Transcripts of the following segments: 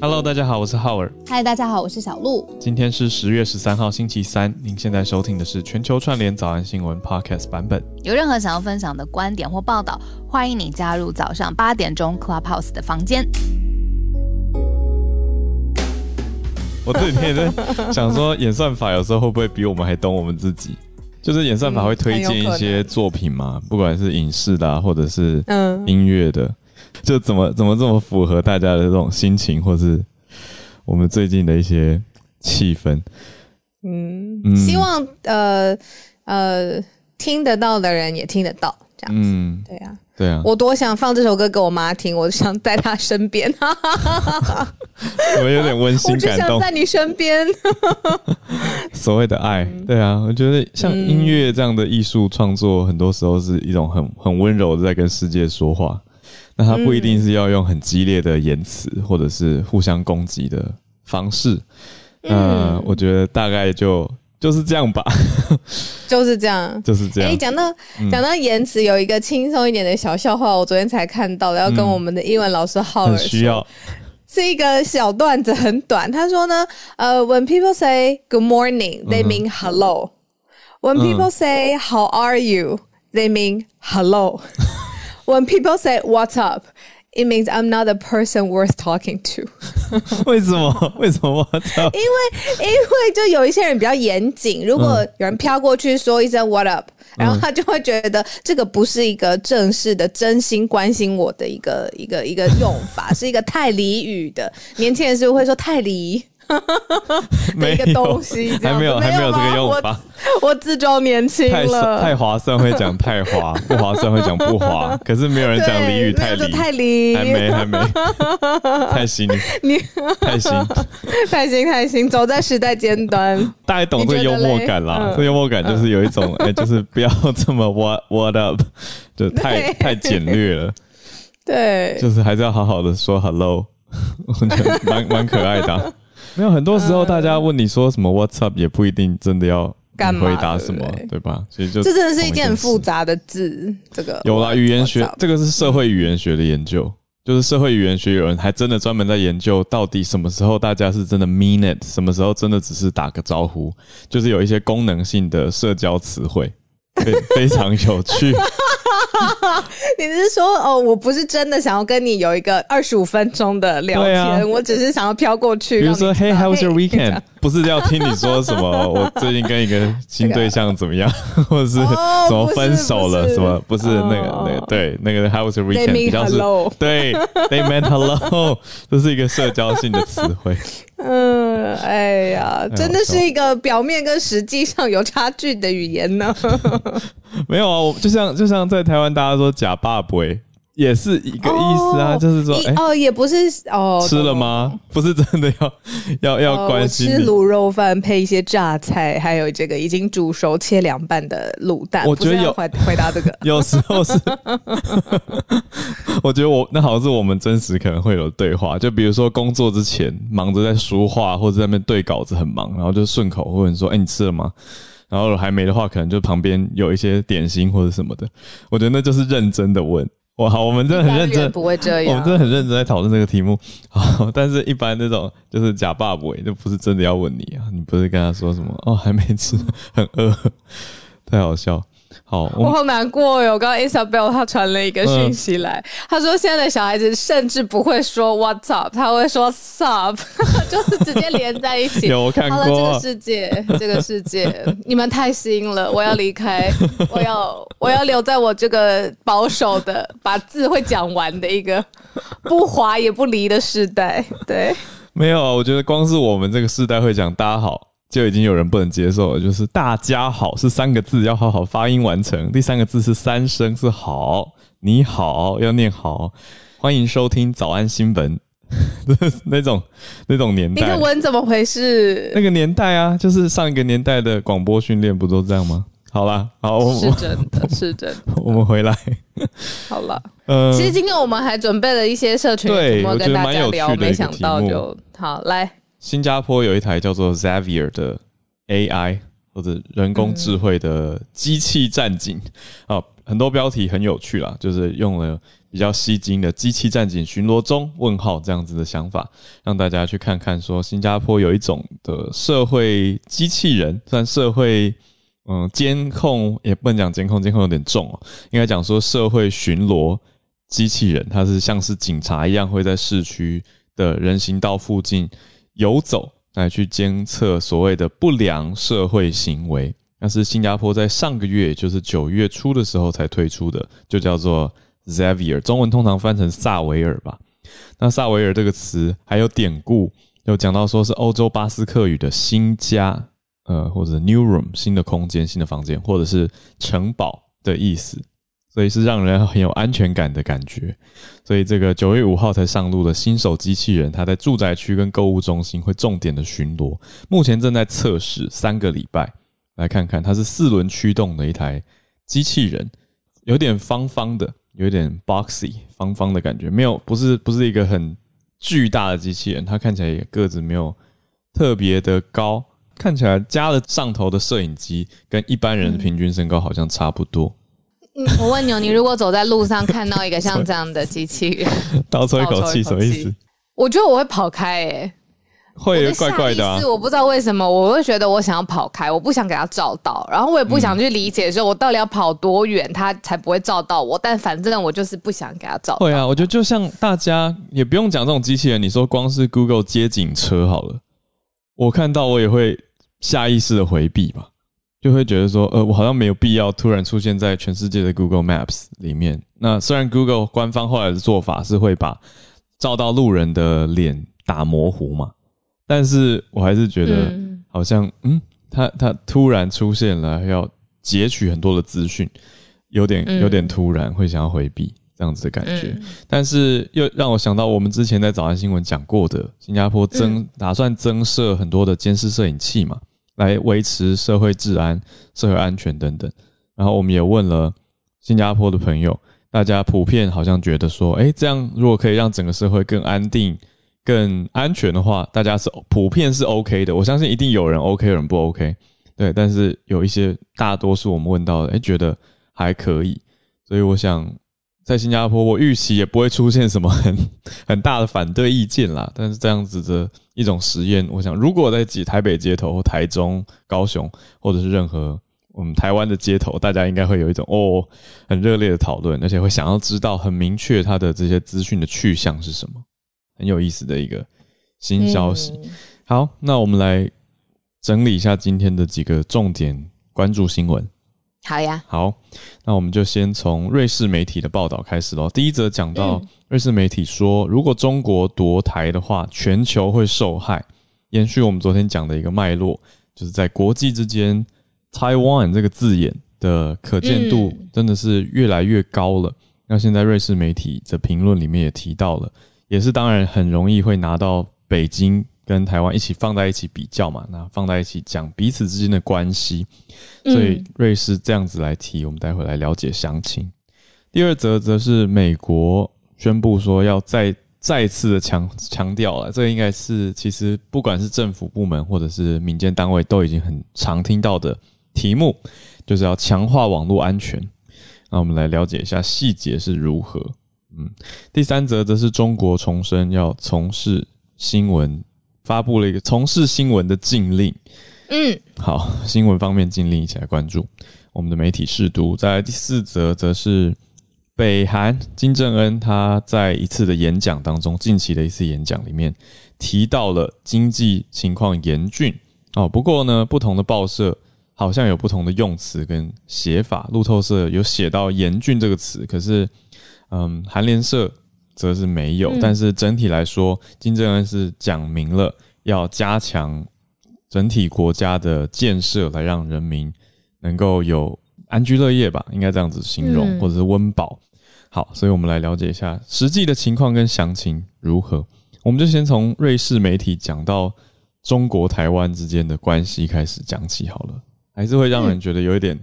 Hello，大家好，我是浩尔。嗨，大家好，我是小鹿。今天是十月十三号，星期三。您现在收听的是全球串联早安新闻 Podcast 版本。有任何想要分享的观点或报道，欢迎你加入早上八点钟 Clubhouse 的房间。我这几天也在想说，演算法有时候会不会比我们还懂我们自己？就是演算法会推荐一些作品嘛，不管是影视的，或者是嗯音乐的。就怎么怎么这么符合大家的这种心情，或是我们最近的一些气氛？嗯，希望呃呃听得到的人也听得到，这样子。对啊，对啊。我多想放这首歌给我妈听，我想在她身边。我有点温馨感动，在你身边。所谓的爱，对啊，我觉得像音乐这样的艺术创作，很多时候是一种很很温柔的在跟世界说话。那他不一定是要用很激烈的言辞，或者是互相攻击的方式。嗯，我觉得大概就就是这样吧，就是这样，就是这样。哎，讲到讲到言辞，有一个轻松一点的小笑话，我昨天才看到，要跟我们的英文老师浩尔说，是一个小段子，很短。他说呢，呃，When people say good morning, they mean hello. When people say how are you, they mean hello. When people say "What's up," it means I'm not a person worth talking to. 为什么？为什么 What's up？因为因为就有一些人比较严谨，如果有人飘过去说一声 "What up"，然后他就会觉得这个不是一个正式的、真心关心我的一个一个一个用法，是一个太俚语的。年轻人是不是会说太俚？没个东西，还没有，还没有这个用法。我自装年轻了，太划算会讲太划，不划算会讲不划。可是没有人讲俚语太俚，太俚，还没，还没，太新，你太新，太新，太新，走在时代尖端。大家懂这个幽默感啦，这幽默感就是有一种，哎，就是不要这么 what what up，就太太简略了。对，就是还是要好好的说 hello，我觉得蛮蛮可爱的。没有，很多时候大家问你说什么 What's up，也不一定真的要回答什么，对吧？所以就这真的是一件很复杂的字。这个有啦，语言学这个是社会语言学的研究，就是社会语言学有人还真的专门在研究，到底什么时候大家是真的 mean it，什么时候真的只是打个招呼，就是有一些功能性的社交词汇，非非常有趣。你是说哦，我不是真的想要跟你有一个二十五分钟的聊天，我只是想要飘过去。比如说，Hey, how was your weekend？不是要听你说什么？我最近跟一个新对象怎么样，或者是怎么分手了？什么？不是那个那个对那个 How was your weekend？比较是对，They meant hello，这是一个社交性的词汇。嗯，哎呀，真的是一个表面跟实际上有差距的语言呢。没有啊，我就像就像在台湾，大家说假爸爸也是一个意思啊，就是说，哦，也不是哦，吃了吗？不是真的要要要关心。吃卤肉饭配一些榨菜，还有这个已经煮熟切凉拌的卤蛋。我觉得有回回答这个，有时候是。我觉得我那好像是我们真实可能会有对话，就比如说工作之前忙着在书画或者在那边对稿子很忙，然后就顺口问说：“哎，你吃了吗？”然后还没的话，可能就旁边有一些点心或者什么的。我觉得那就是认真的问。哇，好，我们真的很认真，不会这样。我们真的很认真在讨论这个题目。啊，但是一般那种就是假爸爸，就不是真的要问你啊。你不是跟他说什么？哦，还没吃，很饿，太好笑。好，我好难过哟。刚刚 Isabel 他传了一个讯息来，他说现在的小孩子甚至不会说 What's up，他会说 Sup，就是直接连在一起。有我看过。这个世界，这个世界，你们太新了，我要离开，我要我要留在我这个保守的，把字会讲完的一个不滑也不离的时代。对，没有啊，我觉得光是我们这个世代会讲大家好。就已经有人不能接受了，就是“大家好”是三个字，要好好发音完成。第三个字是三声，是“好”，你好要念好。欢迎收听早安新闻，那种那种年代。你的文怎么回事？那个年代啊，就是上一个年代的广播训练不都这样吗？好啦，好，是真的，是真的。我们回来，好了。呃，其实今天我们还准备了一些社群，对，我跟大家聊，没想到就好来。新加坡有一台叫做 Xavier 的 AI 或者人工智慧的机器战警啊，很多标题很有趣啦，就是用了比较吸睛的机器战警巡逻中？问号这样子的想法，让大家去看看说新加坡有一种的社会机器人，算社会嗯监控，也不能讲监控，监控有点重哦，应该讲说社会巡逻机器人，它是像是警察一样会在市区的人行道附近游走。来去监测所谓的不良社会行为，那是新加坡在上个月，就是九月初的时候才推出的，就叫做 Xavier，中文通常翻成萨维尔吧。那萨维尔这个词还有典故，有讲到说是欧洲巴斯克语的新家，呃，或者 New Room 新的空间、新的房间，或者是城堡的意思。所以是让人很有安全感的感觉，所以这个九月五号才上路的新手机器人，它在住宅区跟购物中心会重点的巡逻，目前正在测试三个礼拜，来看看它是四轮驱动的一台机器人，有点方方的，有点 boxy 方方的感觉，没有不是不是一个很巨大的机器人，它看起来也个子没有特别的高，看起来加了上头的摄影机，跟一般人平均身高好像差不多。我问你，你如果走在路上看到一个像这样的机器人，倒抽一口气，什么意思？我觉得我会跑开，哎，会怪怪的。是我不知道为什么，我会觉得我想要跑开，我不想给他照到，然后我也不想去理解说我到底要跑多远，他才不会照到我。但反正我就是不想给他照。会啊，我觉得就像大家也不用讲这种机器人，你说光是 Google 接警车好了，我看到我也会下意识的回避吧。就会觉得说，呃，我好像没有必要突然出现在全世界的 Google Maps 里面。那虽然 Google 官方后来的做法是会把照到路人的脸打模糊嘛，但是我还是觉得好像，嗯，他他突然出现了，要截取很多的资讯，有点有点突然，会想要回避这样子的感觉。但是又让我想到，我们之前在早安新闻讲过的，新加坡增打算增设很多的监视摄影器嘛。来维持社会治安、社会安全等等。然后我们也问了新加坡的朋友，大家普遍好像觉得说，哎，这样如果可以让整个社会更安定、更安全的话，大家是普遍是 OK 的。我相信一定有人 OK，有人不 OK。对，但是有一些大多数我们问到的，哎，觉得还可以。所以我想。在新加坡，我预期也不会出现什么很 很大的反对意见啦。但是这样子的一种实验，我想如果在几台北街头、或台中、高雄，或者是任何我们台湾的街头，大家应该会有一种哦很热烈的讨论，而且会想要知道很明确它的这些资讯的去向是什么，很有意思的一个新消息。好，那我们来整理一下今天的几个重点关注新闻。好呀，好，那我们就先从瑞士媒体的报道开始喽。第一则讲到瑞士媒体说，如果中国夺台的话，全球会受害。延续我们昨天讲的一个脉络，就是在国际之间，Taiwan 这个字眼的可见度真的是越来越高了。那现在瑞士媒体的评论里面也提到了，也是当然很容易会拿到北京。跟台湾一起放在一起比较嘛，那放在一起讲彼此之间的关系，所以瑞士这样子来提，我们待会来了解详情。第二则则是美国宣布说要再再次的强强调了，这个应该是其实不管是政府部门或者是民间单位都已经很常听到的题目，就是要强化网络安全。那我们来了解一下细节是如何。嗯，第三则则是中国重申要从事新闻。发布了一个从事新闻的禁令，嗯，好，新闻方面禁令一起来关注我们的媒体试读。在第四则，则是北韩金正恩他在一次的演讲当中，近期的一次演讲里面提到了经济情况严峻哦。不过呢，不同的报社好像有不同的用词跟写法。路透社有写到“严峻”这个词，可是，嗯，韩联社。则是没有，但是整体来说，金正恩是讲明了要加强整体国家的建设，来让人民能够有安居乐业吧，应该这样子形容，或者是温饱。好，所以我们来了解一下实际的情况跟详情如何。我们就先从瑞士媒体讲到中国台湾之间的关系开始讲起好了，还是会让人觉得有一点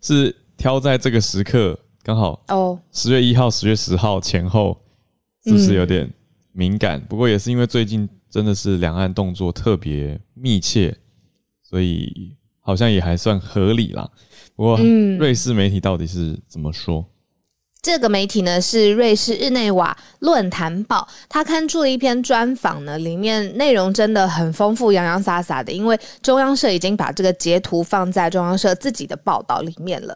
是挑在这个时刻刚好哦，十月一号、十月十号前后。是不是有点敏感？不过也是因为最近真的是两岸动作特别密切，所以好像也还算合理啦。不过，瑞士媒体到底是怎么说？这个媒体呢是瑞士日内瓦论坛报，他刊出了一篇专访呢，里面内容真的很丰富，洋洋洒洒的。因为中央社已经把这个截图放在中央社自己的报道里面了。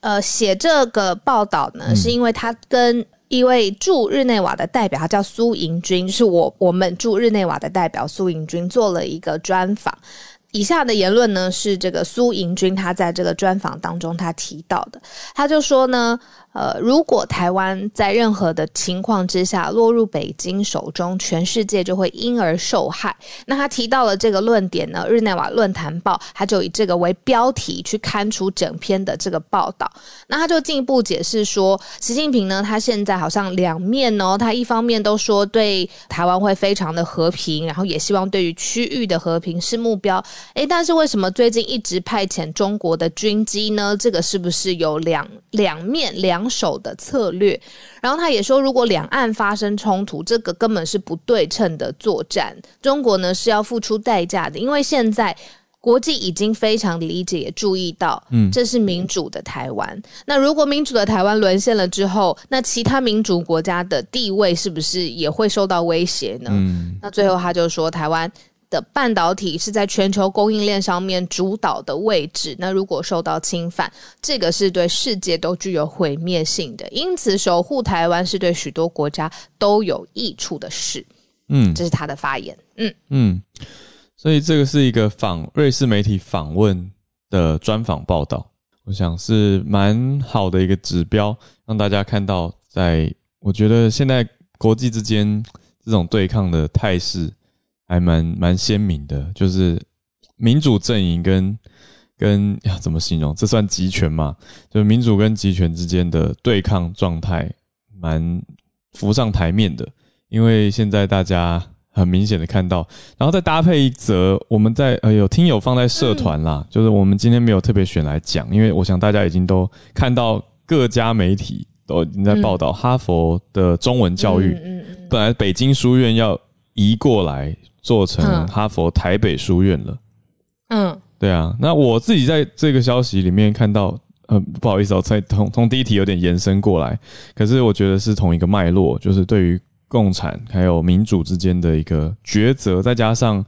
呃，写这个报道呢，是因为他跟一位驻日内瓦的代表，他叫苏迎军，就是我我们驻日内瓦的代表苏迎军做了一个专访。以下的言论呢，是这个苏迎军他在这个专访当中他提到的，他就说呢。呃，如果台湾在任何的情况之下落入北京手中，全世界就会因而受害。那他提到了这个论点呢，《日内瓦论坛报》他就以这个为标题去刊出整篇的这个报道。那他就进一步解释说，习近平呢，他现在好像两面哦，他一方面都说对台湾会非常的和平，然后也希望对于区域的和平是目标。诶，但是为什么最近一直派遣中国的军机呢？这个是不是有两两面两？手的策略，然后他也说，如果两岸发生冲突，这个根本是不对称的作战，中国呢是要付出代价的，因为现在国际已经非常理解，也注意到，嗯，这是民主的台湾。那如果民主的台湾沦陷了之后，那其他民主国家的地位是不是也会受到威胁呢？嗯，那最后他就说，台湾。的半导体是在全球供应链上面主导的位置，那如果受到侵犯，这个是对世界都具有毁灭性的。因此，守护台湾是对许多国家都有益处的事。嗯，这是他的发言。嗯嗯，所以这个是一个访瑞士媒体访问的专访报道，我想是蛮好的一个指标，让大家看到，在我觉得现在国际之间这种对抗的态势。还蛮蛮鲜明的，就是民主阵营跟跟要怎么形容？这算集权嘛？就是民主跟集权之间的对抗状态，蛮浮上台面的。因为现在大家很明显的看到，然后再搭配一则，我们在呃有听友放在社团啦，就是我们今天没有特别选来讲，因为我想大家已经都看到各家媒体都已经在报道哈佛的中文教育，本来北京书院要移过来。做成哈佛台北书院了，嗯，对啊，那我自己在这个消息里面看到，呃，不好意思哦，从从从第一题有点延伸过来，可是我觉得是同一个脉络，就是对于共产还有民主之间的一个抉择，再加上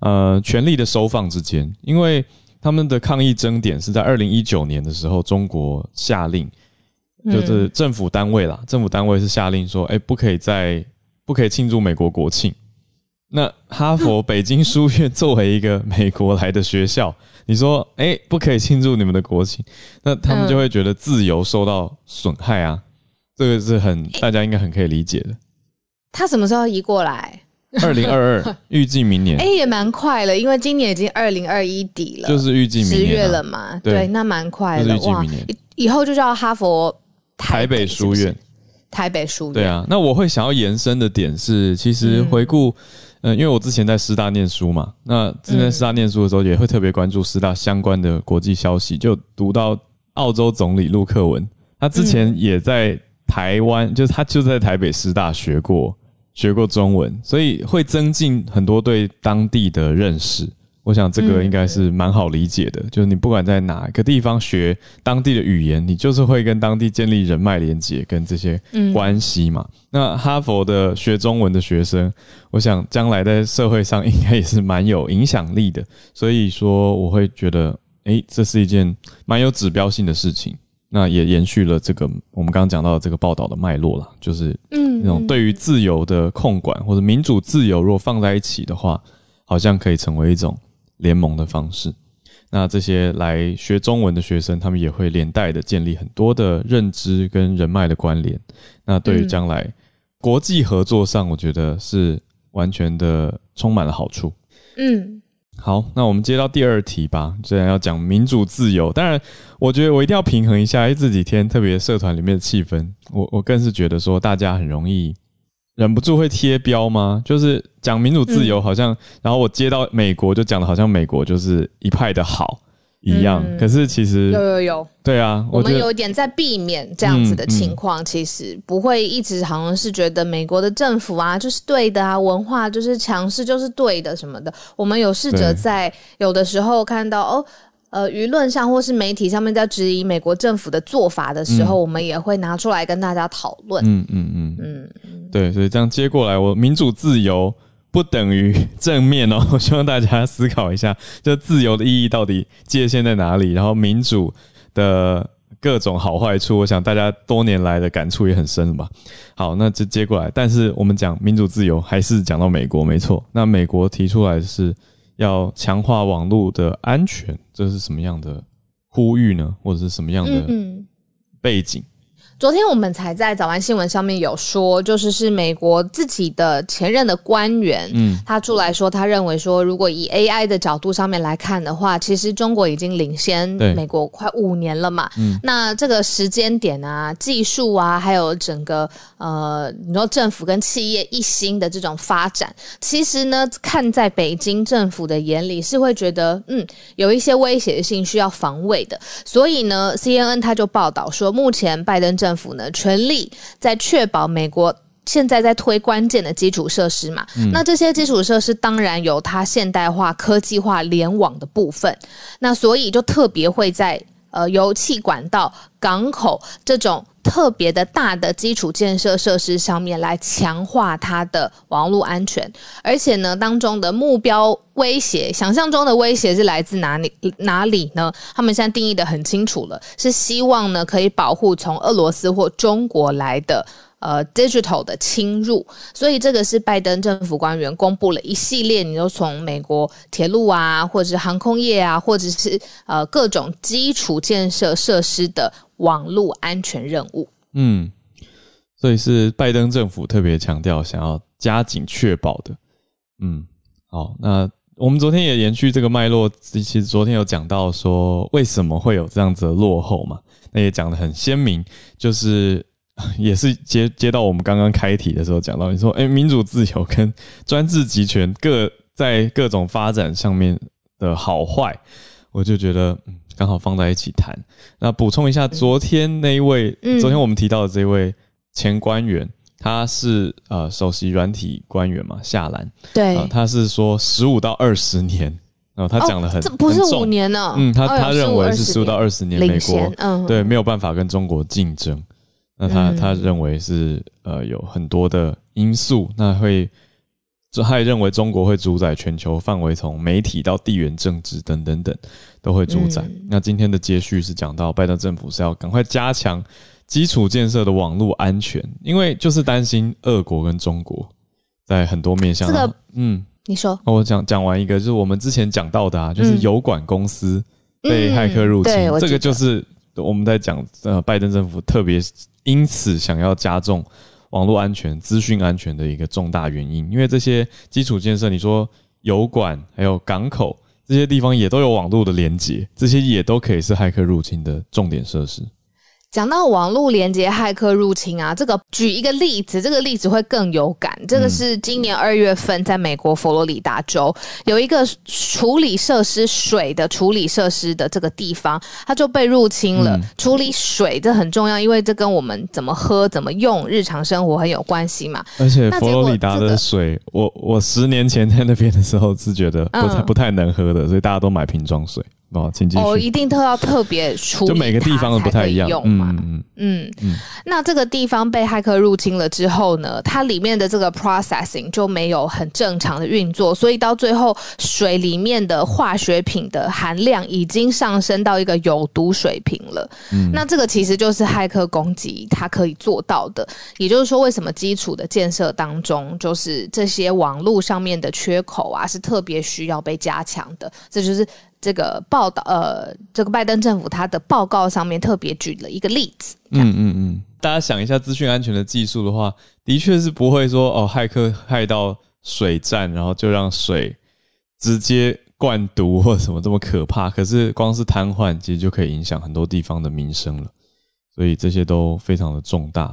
呃权力的收放之间，因为他们的抗议争点是在二零一九年的时候，中国下令，就是政府单位啦，政府单位是下令说，哎，不可以在不可以庆祝美国国庆。那哈佛北京书院作为一个美国来的学校，你说，哎，不可以庆祝你们的国庆，那他们就会觉得自由受到损害啊，这个是很大家应该很可以理解的。他什么时候移过来？二零二二，预计明年。哎，也蛮快了，因为今年已经二零二一底了，就是预计十月了嘛。对，那蛮快的哇。以后就叫哈佛台北书院，台北书院。对啊，那我会想要延伸的点是，其实回顾。嗯，因为我之前在师大念书嘛，那之前在师大念书的时候，也会特别关注师大相关的国际消息，就读到澳洲总理陆克文，他之前也在台湾，就是他就在台北师大学过学过中文，所以会增进很多对当地的认识。我想这个应该是蛮好理解的，就是你不管在哪个地方学当地的语言，你就是会跟当地建立人脉连接跟这些关系嘛。那哈佛的学中文的学生，我想将来在社会上 应该也是蛮有影响力的。所以说，我会觉得，哎，这是一件蛮有指标性的事情。那也延续了这个我们刚刚讲到的这个报道的脉络了，就是嗯，那种对于自由的控管或者民主自由，如果放在一起的话，好像可以成为一种。联盟的方式，那这些来学中文的学生，他们也会连带的建立很多的认知跟人脉的关联。那对于将来国际合作上，我觉得是完全的充满了好处。嗯，好，那我们接到第二题吧。既然要讲民主自由，当然，我觉得我一定要平衡一下，因为这几天特别社团里面的气氛，我我更是觉得说大家很容易。忍不住会贴标吗？就是讲民主自由，好像，然后我接到美国就讲的好像美国就是一派的好一样。可是其实有有有，对啊，我们有一点在避免这样子的情况。其实不会一直好像是觉得美国的政府啊就是对的啊，文化就是强势就是对的什么的。我们有试着在有的时候看到哦。呃舆论上或是媒体上面在质疑美国政府的做法的时候，我们也会拿出来跟大家讨论。嗯嗯嗯嗯，对，所以这样接过来，我民主自由不等于 正面哦。我希望大家思考一下，就自由的意义到底界限在哪里？然后民主的。各种好坏处，我想大家多年来的感触也很深了吧。好，那就接过来。但是我们讲民主自由，还是讲到美国没错。那美国提出来是要强化网络的安全，这是什么样的呼吁呢？或者是什么样的背景？昨天我们才在早安新闻上面有说，就是是美国自己的前任的官员，嗯，他出来说，他认为说，如果以 AI 的角度上面来看的话，其实中国已经领先美国快五年了嘛。嗯，那这个时间点啊，技术啊，还有整个呃，你说政府跟企业一心的这种发展，其实呢，看在北京政府的眼里是会觉得，嗯，有一些威胁性需要防卫的。所以呢，CNN 他就报道说，目前拜登。政府呢，全力在确保美国现在在推关键的基础设施嘛？那这些基础设施当然有它现代化、科技化、联网的部分。那所以就特别会在呃油气管道、港口这种。特别的大的基础建设设施上面来强化它的网络安全，而且呢，当中的目标威胁，想象中的威胁是来自哪里哪里呢？他们现在定义的很清楚了，是希望呢可以保护从俄罗斯或中国来的呃 digital 的侵入，所以这个是拜登政府官员公布了一系列，你都从美国铁路啊，或者是航空业啊，或者是呃各种基础建设设施的。网络安全任务，嗯，所以是拜登政府特别强调想要加紧确保的，嗯，好，那我们昨天也延续这个脉络，其实昨天有讲到说为什么会有这样子的落后嘛，那也讲的很鲜明，就是 也是接接到我们刚刚开题的时候讲到，你说哎，民主自由跟专制集权各在各种发展上面的好坏，我就觉得。刚好放在一起谈。那补充一下，昨天那一位，昨天我们提到的这位前官员，他是呃首席软体官员嘛，夏兰。对，他是说十五到二十年。然后他讲的很，这不是五年呢。嗯，他他认为是十五到二十年，美国嗯对没有办法跟中国竞争。那他他认为是呃有很多的因素，那会。他也认为中国会主宰全球范围，从媒体到地缘政治等等等都会主宰。那今天的接续是讲到拜登政府是要赶快加强基础建设的网络安全，因为就是担心俄国跟中国在很多面向。这个，嗯，你说，我讲讲完一个，就是我们之前讲到的啊，就是油管公司被骇客入侵，这个就是我们在讲呃，拜登政府特别因此想要加重。网络安全、资讯安全的一个重大原因，因为这些基础建设，你说油管还有港口这些地方也都有网络的连接，这些也都可以是骇客入侵的重点设施。讲到网络连接骇客入侵啊，这个举一个例子，这个例子会更有感。这个是今年二月份，在美国佛罗里达州有一个处理设施水的处理设施的这个地方，它就被入侵了。处理水这很重要，因为这跟我们怎么喝、怎么用日常生活很有关系嘛。而且佛罗里达的水，我我十年前在那边的时候是觉得不太不太能喝的，所以大家都买瓶装水。哦，请继续。哦，一定都要特别处理，就每个地方都不太一样。嗯嗯嗯嗯。那这个地方被骇客入侵了之后呢，它里面的这个 processing 就没有很正常的运作，所以到最后水里面的化学品的含量已经上升到一个有毒水平了。嗯。那这个其实就是骇客攻击它可以做到的，也就是说，为什么基础的建设当中，就是这些网络上面的缺口啊，是特别需要被加强的。这就是。这个报道，呃，这个拜登政府他的报告上面特别举了一个例子。嗯嗯嗯，大家想一下，资讯安全的技术的话，的确是不会说哦，骇客害到水站，然后就让水直接灌毒或什么这么可怕。可是光是瘫痪，其实就可以影响很多地方的民生了。所以这些都非常的重大。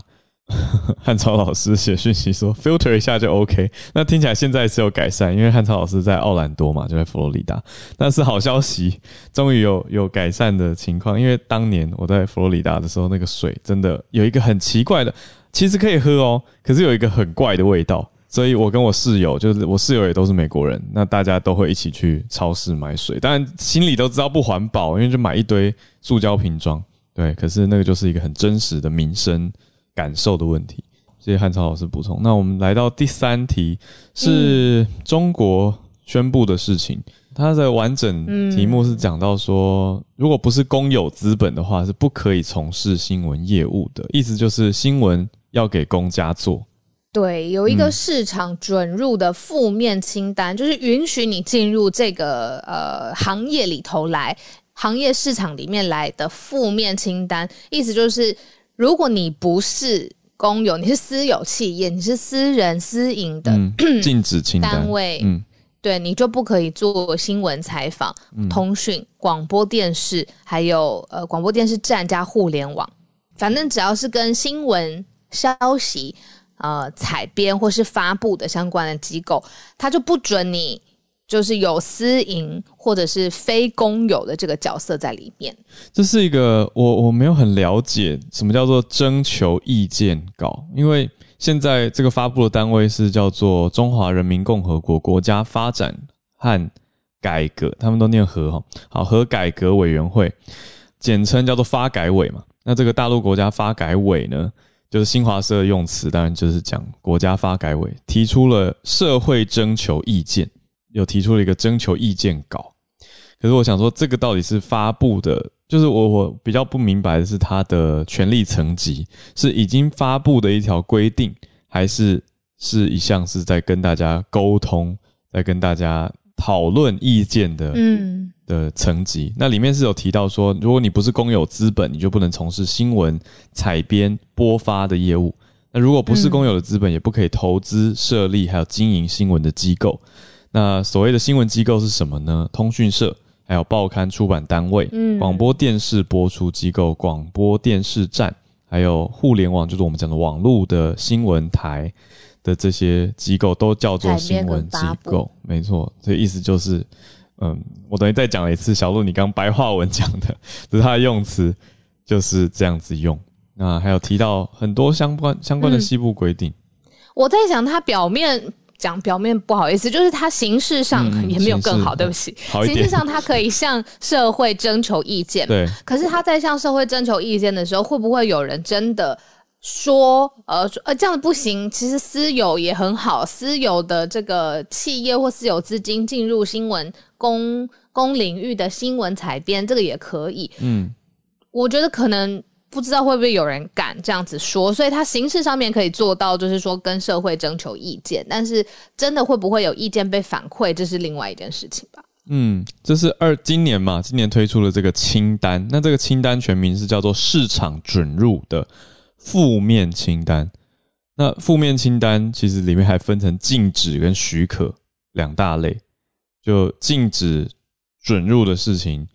汉超老师写讯息说，filter 一下就 OK。那听起来现在是有改善，因为汉超老师在奥兰多嘛，就在佛罗里达。但是好消息，终于有有改善的情况。因为当年我在佛罗里达的时候，那个水真的有一个很奇怪的，其实可以喝哦，可是有一个很怪的味道。所以我跟我室友，就是我室友也都是美国人，那大家都会一起去超市买水，当然心里都知道不环保，因为就买一堆塑胶瓶装。对，可是那个就是一个很真实的民生感受的问题。谢谢汉超老师补充。那我们来到第三题，是中国宣布的事情。它的完整题目是讲到说，如果不是公有资本的话，是不可以从事新闻业务的。意思就是新闻要给公家做。对，有一个市场准入的负面清单，就是允许你进入这个呃行业里头来。行业市场里面来的负面清单，意思就是，如果你不是公有，你是私有企业，你是私人私营的 禁止清单。位，嗯，对，你就不可以做新闻采访、通讯、广播电视，还有呃广播电视站加互联网，反正只要是跟新闻消息呃采编或是发布的相关的机构，他就不准你。就是有私营或者是非公有的这个角色在里面。这是一个我我没有很了解什么叫做征求意见稿，因为现在这个发布的单位是叫做中华人民共和国国家发展和改革，他们都念和哈好和改革委员会，简称叫做发改委嘛。那这个大陆国家发改委呢，就是新华社用词，当然就是讲国家发改委提出了社会征求意见。有提出了一个征求意见稿，可是我想说，这个到底是发布的，就是我我比较不明白的是，它的权力层级是已经发布的一条规定，还是是一项是在跟大家沟通，在跟大家讨论意见的，嗯的层级。那里面是有提到说，如果你不是公有资本，你就不能从事新闻采编播发的业务。那如果不是公有的资本，也不可以投资设立还有经营新闻的机构。那所谓的新闻机构是什么呢？通讯社，还有报刊出版单位，嗯，广播电视播出机构，广播电视站，还有互联网，就是我们讲的网络的新闻台的这些机构，都叫做新闻机构。没错，这意思就是，嗯，我等于再讲了一次，小鹿你刚白话文讲的，就是它的用词就是这样子用。那还有提到很多相关相关的西部规定。我在想，它表面。讲表面不好意思，就是他形式上也没有更好，对不起。形式上他可以向社会征求意见，对。可是他在向社会征求意见的时候，会不会有人真的说，呃，呃，这样不行？其实私有也很好，私有的这个企业或私有资金进入新闻公公领域的新闻采编，这个也可以。嗯，我觉得可能。不知道会不会有人敢这样子说，所以他形式上面可以做到，就是说跟社会征求意见，但是真的会不会有意见被反馈，这是另外一件事情吧。嗯，这是二今年嘛，今年推出了这个清单，那这个清单全名是叫做市场准入的负面清单。那负面清单其实里面还分成禁止跟许可两大类，就禁止准入的事情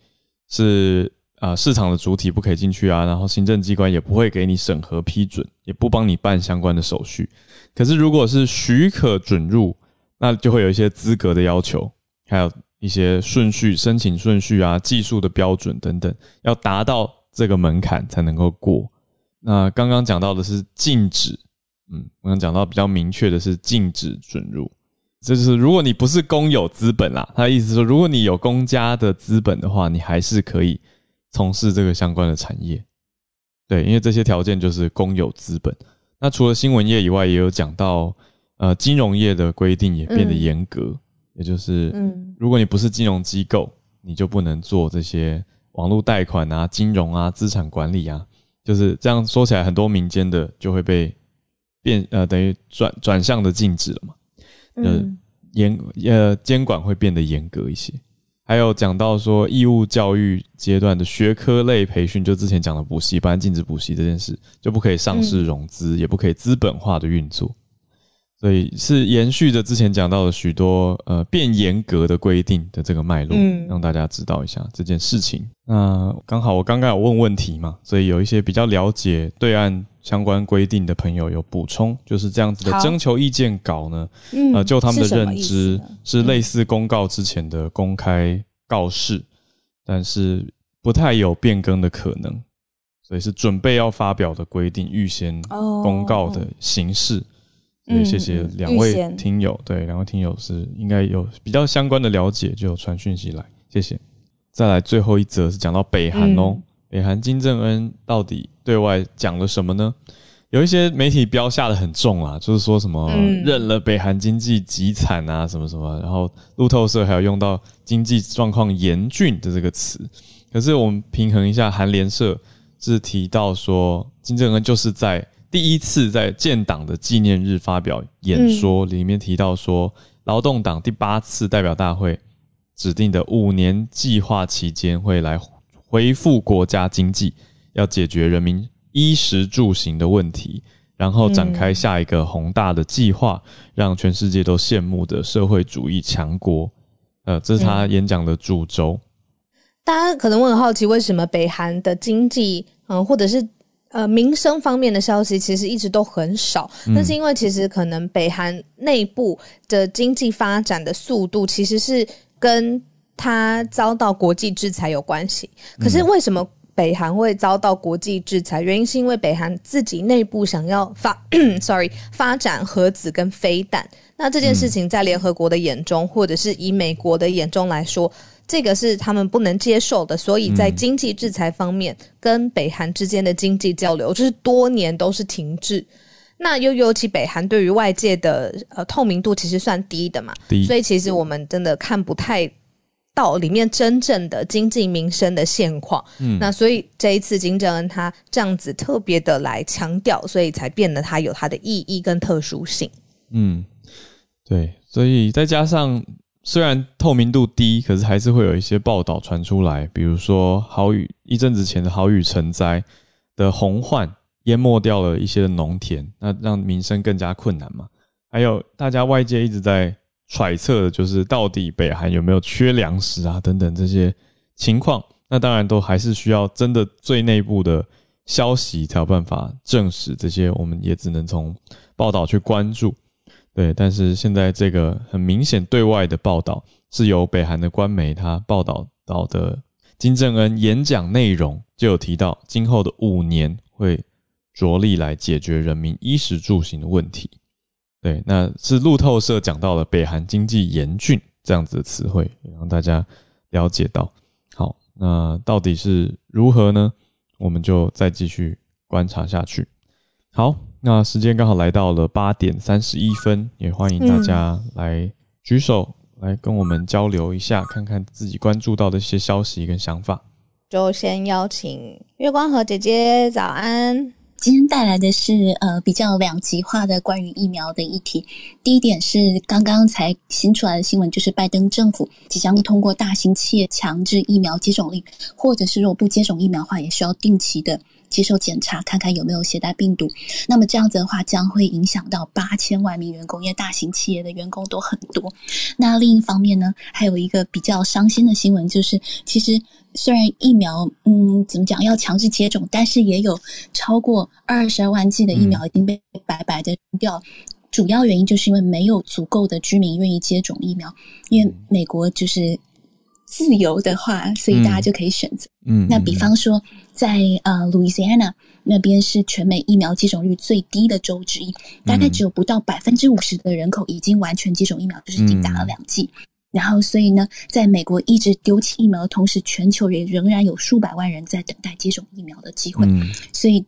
是。啊，市场的主体不可以进去啊，然后行政机关也不会给你审核批准，也不帮你办相关的手续。可是如果是许可准入，那就会有一些资格的要求，还有一些顺序、申请顺序啊、技术的标准等等，要达到这个门槛才能够过。那刚刚讲到的是禁止，嗯，我刚讲到比较明确的是禁止准入，就是如果你不是公有资本啦，他的意思说，如果你有公家的资本的话，你还是可以。从事这个相关的产业，对，因为这些条件就是公有资本。那除了新闻业以外，也有讲到，呃，金融业的规定也变得严格，也就是，嗯，如果你不是金融机构，你就不能做这些网络贷款啊、金融啊、资产管理啊，就是这样说起来，很多民间的就会被变，呃，等于转转向的禁止了嘛，嗯，严呃监管会变得严格一些。还有讲到说，义务教育阶段的学科类培训，就之前讲的补习班禁止补习这件事，就不可以上市融资，也不可以资本化的运作。所以是延续着之前讲到的许多呃变严格的规定的这个脉络，让大家知道一下这件事情。那刚好我刚刚有问问题嘛，所以有一些比较了解对岸相关规定的朋友有补充，就是这样子的征求意见稿呢，呃，就他们的认知是类似公告之前的公开告示，但是不太有变更的可能，所以是准备要发表的规定，预先公告的形式。所以谢谢两位听友，对，两位听友是应该有比较相关的了解，就传讯息来，谢谢。再来最后一则是讲到北韩哦，北韩金正恩到底对外讲了什么呢？有一些媒体标下的很重啊，就是说什么认了北韩经济极惨啊，什么什么，然后路透社还有用到经济状况严峻的这个词。可是我们平衡一下，韩联社是提到说，金正恩就是在第一次在建党的纪念日发表演说，里面提到说，劳动党第八次代表大会指定的五年计划期间会来恢复国家经济，要解决人民。衣食住行的问题，然后展开下一个宏大的计划，让全世界都羡慕的社会主义强国。呃，这是他演讲的主轴。大家可能会很好奇，为什么北韩的经济，嗯，或者是呃民生方面的消息，其实一直都很少。那是因为其实可能北韩内部的经济发展的速度，其实是跟他遭到国际制裁有关系。可是为什么？北韩会遭到国际制裁，原因是因为北韩自己内部想要发，sorry，发展核子跟飞弹。那这件事情在联合国的眼中，或者是以美国的眼中来说，这个是他们不能接受的。所以在经济制裁方面，跟北韩之间的经济交流就是多年都是停滞。那又尤其北韩对于外界的呃透明度其实算低的嘛，所以其实我们真的看不太。到里面真正的经济民生的现况，嗯，那所以这一次金正恩他这样子特别的来强调，所以才变得他有他的意义跟特殊性。嗯，对，所以再加上虽然透明度低，可是还是会有一些报道传出来，比如说好雨一阵子前的好雨成灾的洪患淹没掉了一些的农田，那让民生更加困难嘛。还有大家外界一直在。揣测的就是到底北韩有没有缺粮食啊等等这些情况，那当然都还是需要真的最内部的消息才有办法证实这些，我们也只能从报道去关注。对，但是现在这个很明显对外的报道是由北韩的官媒他报道到的金正恩演讲内容就有提到，今后的五年会着力来解决人民衣食住行的问题。对，那是路透社讲到了北韩经济严峻这样子的词汇，也让大家了解到。好，那到底是如何呢？我们就再继续观察下去。好，那时间刚好来到了八点三十一分，也欢迎大家来举手来跟我们交流一下，看看自己关注到的一些消息跟想法。就先邀请月光河姐姐，早安。今天带来的是呃比较两极化的关于疫苗的议题。第一点是刚刚才新出来的新闻，就是拜登政府即将通过大型企业强制疫苗接种令，或者是如果不接种疫苗的话，也需要定期的接受检查，看看有没有携带病毒。那么这样子的话，将会影响到八千万名员工，因为大型企业的员工都很多。那另一方面呢，还有一个比较伤心的新闻，就是其实。虽然疫苗，嗯，怎么讲要强制接种，但是也有超过二十二万剂的疫苗已经被白白的扔掉。主要原因就是因为没有足够的居民愿意接种疫苗。因为美国就是自由的话，所以大家就可以选择。嗯，那比方说，在呃，Louisiana 那边是全美疫苗接种率最低的州之一，大概只有不到百分之五十的人口已经完全接种疫苗，就是已经打了两剂。然后，所以呢，在美国一直丢弃疫苗的同时，全球也仍然有数百万人在等待接种疫苗的机会。嗯所以，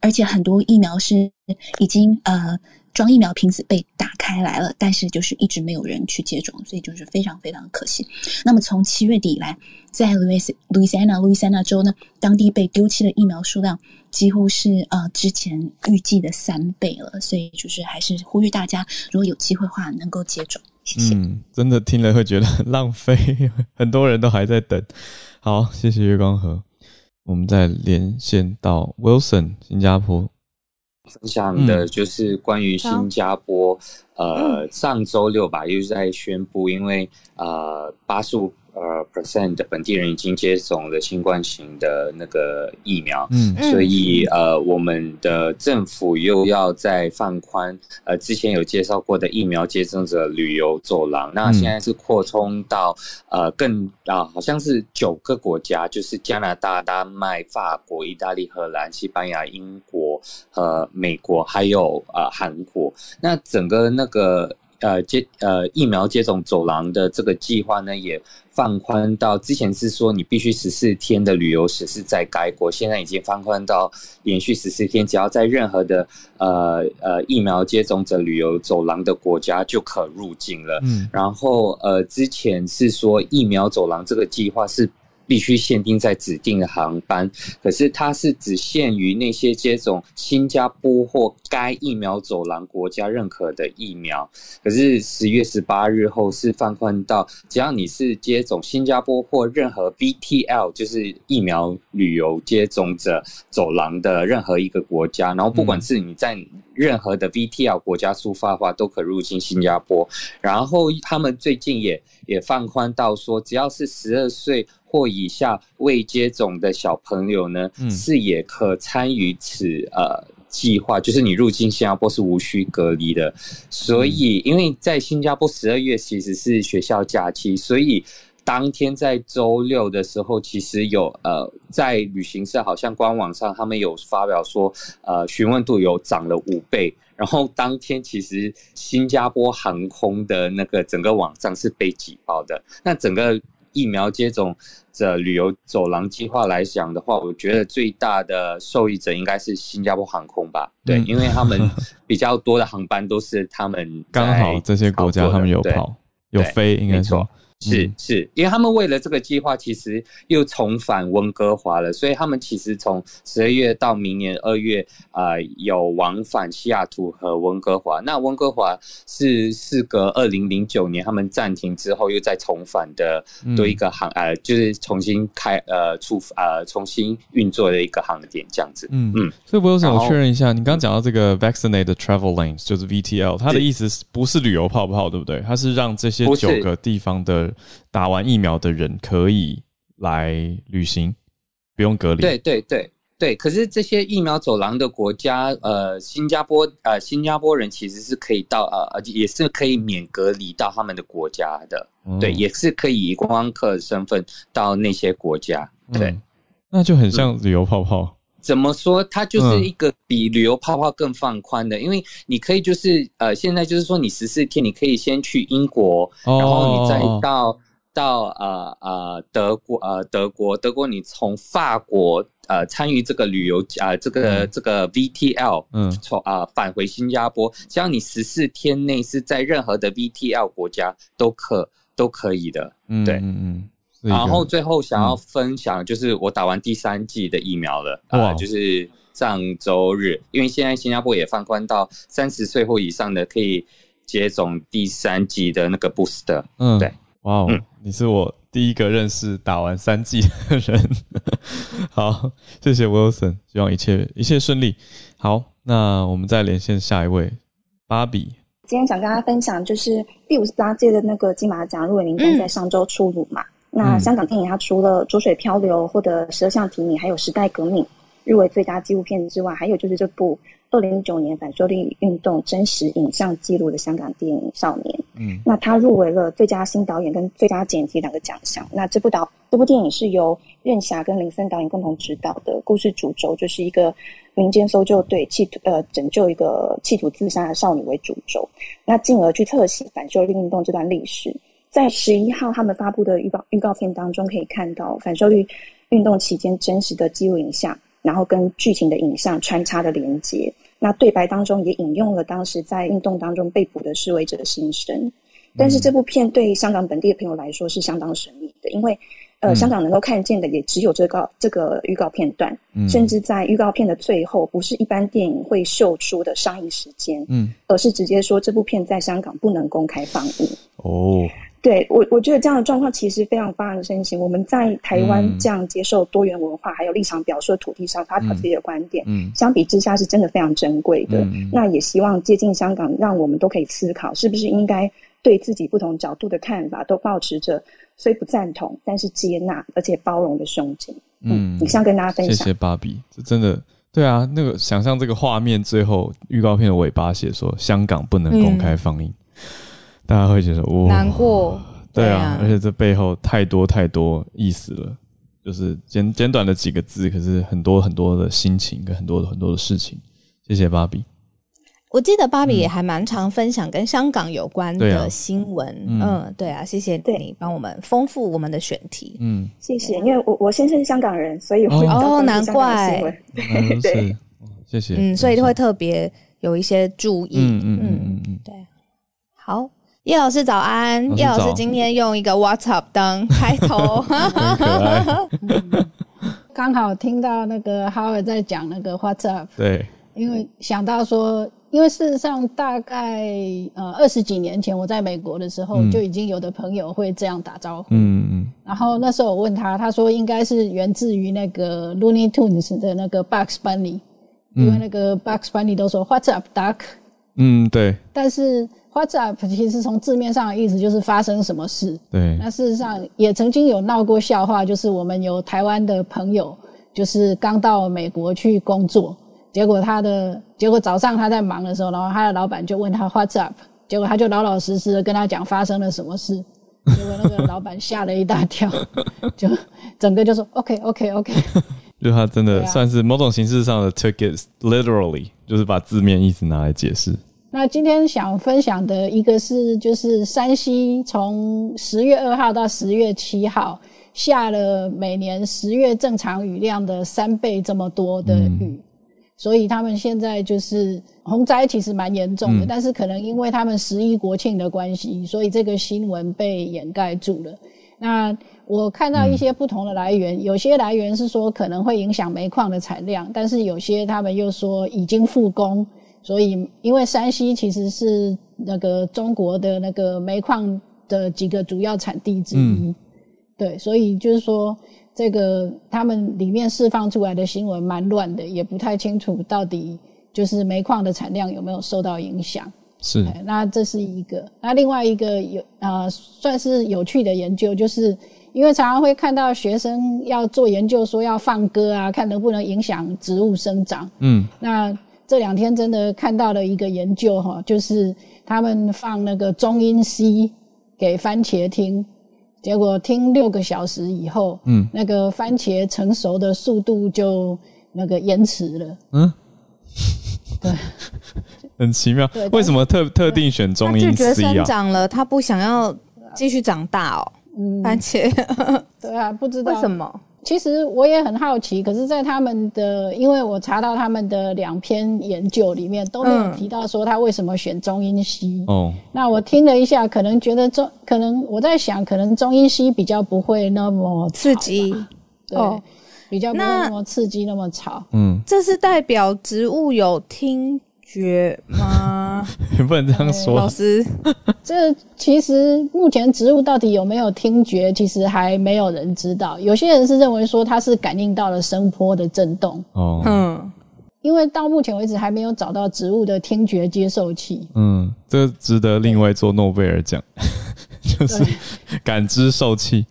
而且很多疫苗是已经呃装疫苗瓶子被打开来了，但是就是一直没有人去接种，所以就是非常非常可惜。那么从七月底以来，在路易斯路易斯安那路易斯安那州呢，当地被丢弃的疫苗数量几乎是呃之前预计的三倍了。所以就是还是呼吁大家，如果有机会的话，能够接种。嗯，真的听了会觉得很浪费，很多人都还在等。好，谢谢月光河。我们再连线到 Wilson 新加坡，分享的就是关于新加坡。呃，上周六吧，又在宣布，因为呃八十五呃 percent 的本地人已经接种了新冠型的那个疫苗，嗯，所以呃，我们的政府又要再放宽呃之前有介绍过的疫苗接种者旅游走廊，那现在是扩充到呃更啊，好像是九个国家，就是加拿大、丹麦、法国、意大利、荷兰、西班牙、英国和美国，还有呃韩国，那整个那个。呃，接呃疫苗接种走廊的这个计划呢，也放宽到之前是说你必须十四天的旅游史是在该国，现在已经放宽到连续十四天，只要在任何的呃呃疫苗接种者旅游走廊的国家就可入境了。嗯，然后呃之前是说疫苗走廊这个计划是。必须限定在指定的航班，可是它是只限于那些接种新加坡或该疫苗走廊国家认可的疫苗。可是十月十八日后是放宽到，只要你是接种新加坡或任何 VTL，就是疫苗旅游接种者走廊的任何一个国家，然后不管是你在任何的 VTL 国家出发的话，都可入境新加坡。然后他们最近也也放宽到说，只要是十二岁。或以下未接种的小朋友呢，是也可参与此呃计划，就是你入境新加坡是无需隔离的。所以，因为在新加坡十二月其实是学校假期，所以当天在周六的时候，其实有呃在旅行社好像官网上他们有发表说，呃询问度有涨了五倍。然后当天其实新加坡航空的那个整个网站是被挤爆的，那整个。疫苗接种者旅游走廊计划来讲的话，我觉得最大的受益者应该是新加坡航空吧？对，因为他们 比较多的航班都是他们刚好这些国家他们有跑有飞，应该说。是是，因为他们为了这个计划，其实又重返温哥华了，所以他们其实从十二月到明年二月啊，有往返西雅图和温哥华。那温哥华是事隔二零零九年他们暂停之后又再重返的多一个航呃，就是重新开呃出呃重新运作的一个航点这样子。嗯嗯，所以我想确认一下，你刚刚讲到这个 vaccinated travel lanes 就是 VTL，它的意思是不是旅游泡泡，对不对？它是让这些九个地方的。打完疫苗的人可以来旅行，不用隔离。对对对对，可是这些疫苗走廊的国家，呃，新加坡，呃，新加坡人其实是可以到，呃，也是可以免隔离到他们的国家的。对，也是可以以观光客身份到那些国家。对，那就很像旅游泡泡。怎么说？它就是一个比旅游泡泡更放宽的，因为你可以就是呃，现在就是说你十四天，你可以先去英国，然后你再到到呃呃德国呃德国德国，你从法国呃参与这个旅游啊这个这个 VTL，嗯，从啊返回新加坡，只要你十四天内是在任何的 VTL 国家都可都可以的，嗯对，嗯嗯。然后最后想要分享，就是我打完第三剂的疫苗了啊，就是上周日，因为现在新加坡也放宽到三十岁或以上的可以接种第三剂的那个 booster。嗯，对，哇哦，你是我第一个认识打完三剂的人。好，谢谢 Wilson，希望一切一切顺利。好，那我们再连线下一位芭比。今天想跟大家分享，就是第五十八届的那个金马奖入围名单在上周出炉嘛。那香港电影它除了《浊水漂流》获得十二项提名，还有《时代革命》入围最佳纪录片之外，还有就是这部二零一九年反修例运动真实影像记录的香港电影《少年》。嗯，那它入围了最佳新导演跟最佳剪辑两个奖项。那这部导这部电影是由任霞跟林森导演共同执导的，故事主轴就是一个民间搜救队企图呃拯救一个企图自杀的少女为主轴，那进而去特写反修例运动这段历史。在十一号他们发布的预告预告片当中，可以看到反收率运动期间真实的记录影像，然后跟剧情的影像穿插的连接。那对白当中也引用了当时在运动当中被捕的示威者的心声。但是这部片对香港本地的朋友来说是相当神秘的，因为呃，香港能够看见的也只有这个这个预告片段，甚至在预告片的最后，不是一般电影会秀出的上映时间，嗯，而是直接说这部片在香港不能公开放映。哦。对我，我觉得这样的状况其实非常发人深省。我们在台湾这样接受多元文化还有立场表述的土地上发表自己的观点，嗯，相比之下是真的非常珍贵的。那也希望接近香港，让我们都可以思考，是不是应该对自己不同角度的看法都保持着虽不赞同，但是接纳而且包容的胸襟。嗯，你想跟大家分享？谢谢芭比，这真的对啊。那个想象这个画面，最后预告片的尾巴写说香港不能公开放映，大家会觉得哇难过。对啊，而且这背后太多太多意思了，就是简简短的几个字，可是很多很多的心情跟很多很多的事情。谢谢芭比。我记得芭比也还蛮常分享跟香港有关的新闻。嗯，对啊，谢谢你帮我们丰富我们的选题。嗯，谢谢，因为我我先生是香港人，所以会哦，难怪。对，谢谢。嗯，所以会特别有一些注意。嗯嗯嗯嗯，对。好，叶老师早安。叶老师今天用一个 What's Up 当开头。刚好听到那个 Howard 在讲那个 What's Up。对。因为想到说。因为事实上，大概呃二十几年前我在美国的时候，就已经有的朋友会这样打招呼。嗯嗯。然后那时候我问他，他说应该是源自于那个 Looney Tunes 的那个 Bugs Bunny，因为那个 Bugs Bunny 都说 What's up, Duck？嗯，对。但是 What's up 其实从字面上的意思就是发生什么事。对。那事实上也曾经有闹过笑话，就是我们有台湾的朋友，就是刚到美国去工作。结果他的结果早上他在忙的时候，然后他的老板就问他 What's up？结果他就老老实实的跟他讲发生了什么事。结果那个老板吓了一大跳，就整个就说 OK OK OK。就他真的算是某种形式上的 took it literally，就是把字面意思拿来解释。那今天想分享的一个是，就是山西从十月二号到十月七号下了每年十月正常雨量的三倍这么多的雨。所以他们现在就是洪灾，其实蛮严重的，但是可能因为他们十一国庆的关系，所以这个新闻被掩盖住了。那我看到一些不同的来源，有些来源是说可能会影响煤矿的产量，但是有些他们又说已经复工。所以因为山西其实是那个中国的那个煤矿的几个主要产地之一，对，所以就是说。这个他们里面释放出来的新闻蛮乱的，也不太清楚到底就是煤矿的产量有没有受到影响。是，那这是一个。那另外一个有啊，算是有趣的研究，就是因为常常会看到学生要做研究，说要放歌啊，看能不能影响植物生长。嗯，那这两天真的看到了一个研究哈，就是他们放那个中音 C 给番茄听。结果听六个小时以后，嗯，那个番茄成熟的速度就那个延迟了。嗯，对，很奇妙。为什么特特定选中音 C 啊？生长了，它不想要继续长大哦。嗯，番茄，对啊，不知道为什么。其实我也很好奇，可是，在他们的，因为我查到他们的两篇研究里面都没有提到说他为什么选中音西。哦，那我听了一下，可能觉得中，可能我在想，可能中音西比较不会那么刺激，对，比较不会那么刺激，那么吵。嗯，这是代表植物有听。觉吗？你不能这样说，老师。这其实目前植物到底有没有听觉，其实还没有人知道。有些人是认为说它是感应到了声波的震动。哦，嗯，因为到目前为止还没有找到植物的听觉接受器。嗯，这值得另外做诺贝尔奖，就是感知受器。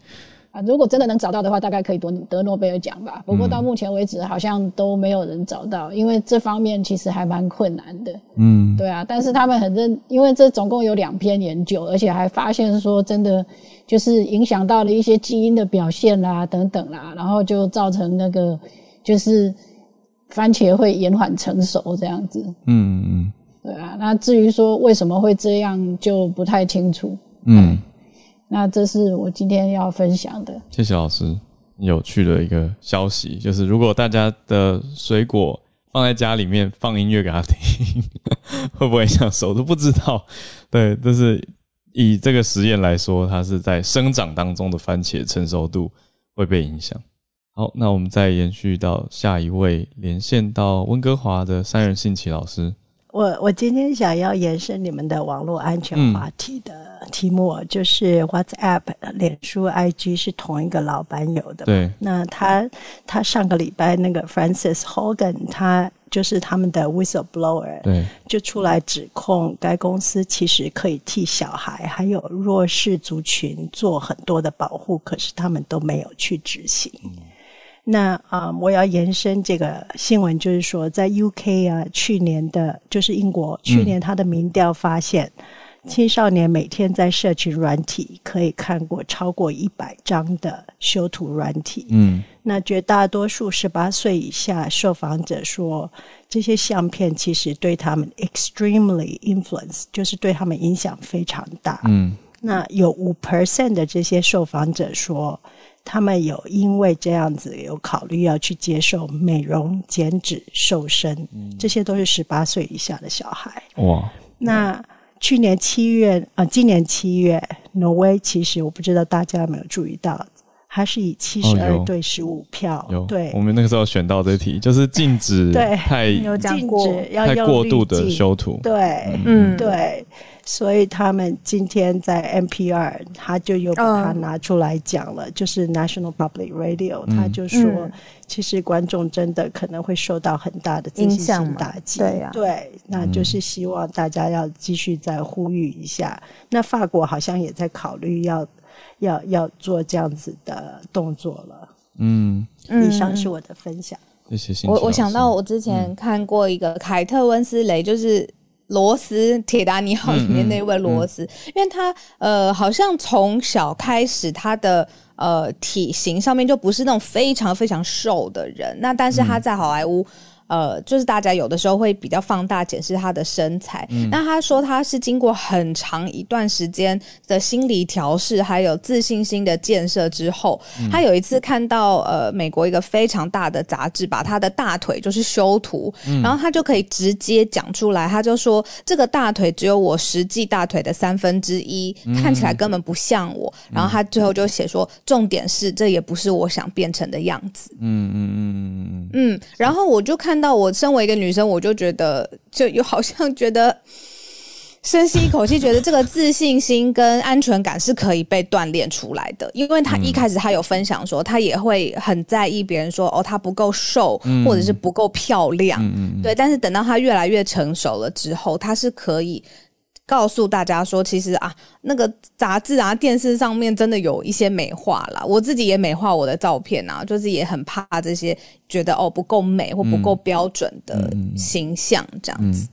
啊，如果真的能找到的话，大概可以得得诺贝尔奖吧。不过到目前为止，好像都没有人找到，因为这方面其实还蛮困难的。嗯，对啊。但是他们很认，因为这总共有两篇研究，而且还发现说，真的就是影响到了一些基因的表现啦，等等啦，然后就造成那个就是番茄会延缓成熟这样子。嗯嗯。对啊，那至于说为什么会这样，就不太清楚。嗯。那这是我今天要分享的。谢谢老师，有趣的一个消息，就是如果大家的水果放在家里面放音乐给他听，会不会想熟都不知道。对，但是以这个实验来说，它是在生长当中的番茄成熟度会被影响。好，那我们再延续到下一位，连线到温哥华的三人信奇老师。我我今天想要延伸你们的网络安全话题的题目，就是 WhatsApp、脸书、IG 是同一个老板有的。对。那他他上个礼拜那个 Francis Hogan 他就是他们的 whistleblower，对，就出来指控该公司其实可以替小孩还有弱势族群做很多的保护，可是他们都没有去执行。那啊，我要延伸这个新闻，就是说，在 UK 啊，去年的，就是英国，去年他的民调发现，青少年每天在社群软体可以看过超过一百张的修图软体。嗯，那绝大多数十八岁以下受访者说，这些相片其实对他们 extremely influence，就是对他们影响非常大。嗯，那有五 percent 的这些受访者说。他们有因为这样子有考虑要去接受美容、减脂、瘦身，这些都是十八岁以下的小孩。哇！那去年七月啊，今年七月，挪威其实我不知道大家有没有注意到，还是以七十二对十五票。对，我们那个时候选到这题，就是禁止太禁止太过度的修图。对，嗯，对。所以他们今天在 NPR，他就又把它拿出来讲了，就是 National Public Radio，他就说，其实观众真的可能会受到很大的影响打击。对呀，对，那就是希望大家要继续再呼吁一下。那法国好像也在考虑要要要做这样子的动作了。嗯，以上是我的分享。谢谢。我我想到我之前看过一个凯特温斯雷，就是。罗斯《铁达尼号》里面那位罗斯，因为他呃，好像从小开始他的呃体型上面就不是那种非常非常瘦的人，那但是他在好莱坞。呃，就是大家有的时候会比较放大检视他的身材。那他说他是经过很长一段时间的心理调试，还有自信心的建设之后，他有一次看到呃美国一个非常大的杂志把他的大腿就是修图，然后他就可以直接讲出来，他就说这个大腿只有我实际大腿的三分之一，看起来根本不像我。然后他最后就写说，重点是这也不是我想变成的样子。嗯嗯嗯嗯嗯嗯。然后我就看。到我身为一个女生，我就觉得就有好像觉得深吸一口气，觉得这个自信心跟安全感是可以被锻炼出来的。因为他一开始他有分享说，他也会很在意别人说哦，他不够瘦，或者是不够漂亮，对。但是等到他越来越成熟了之后，他是可以。告诉大家说，其实啊，那个杂志啊、电视上面真的有一些美化啦。我自己也美化我的照片啊，就是也很怕这些觉得哦不够美或不够标准的形象这样子。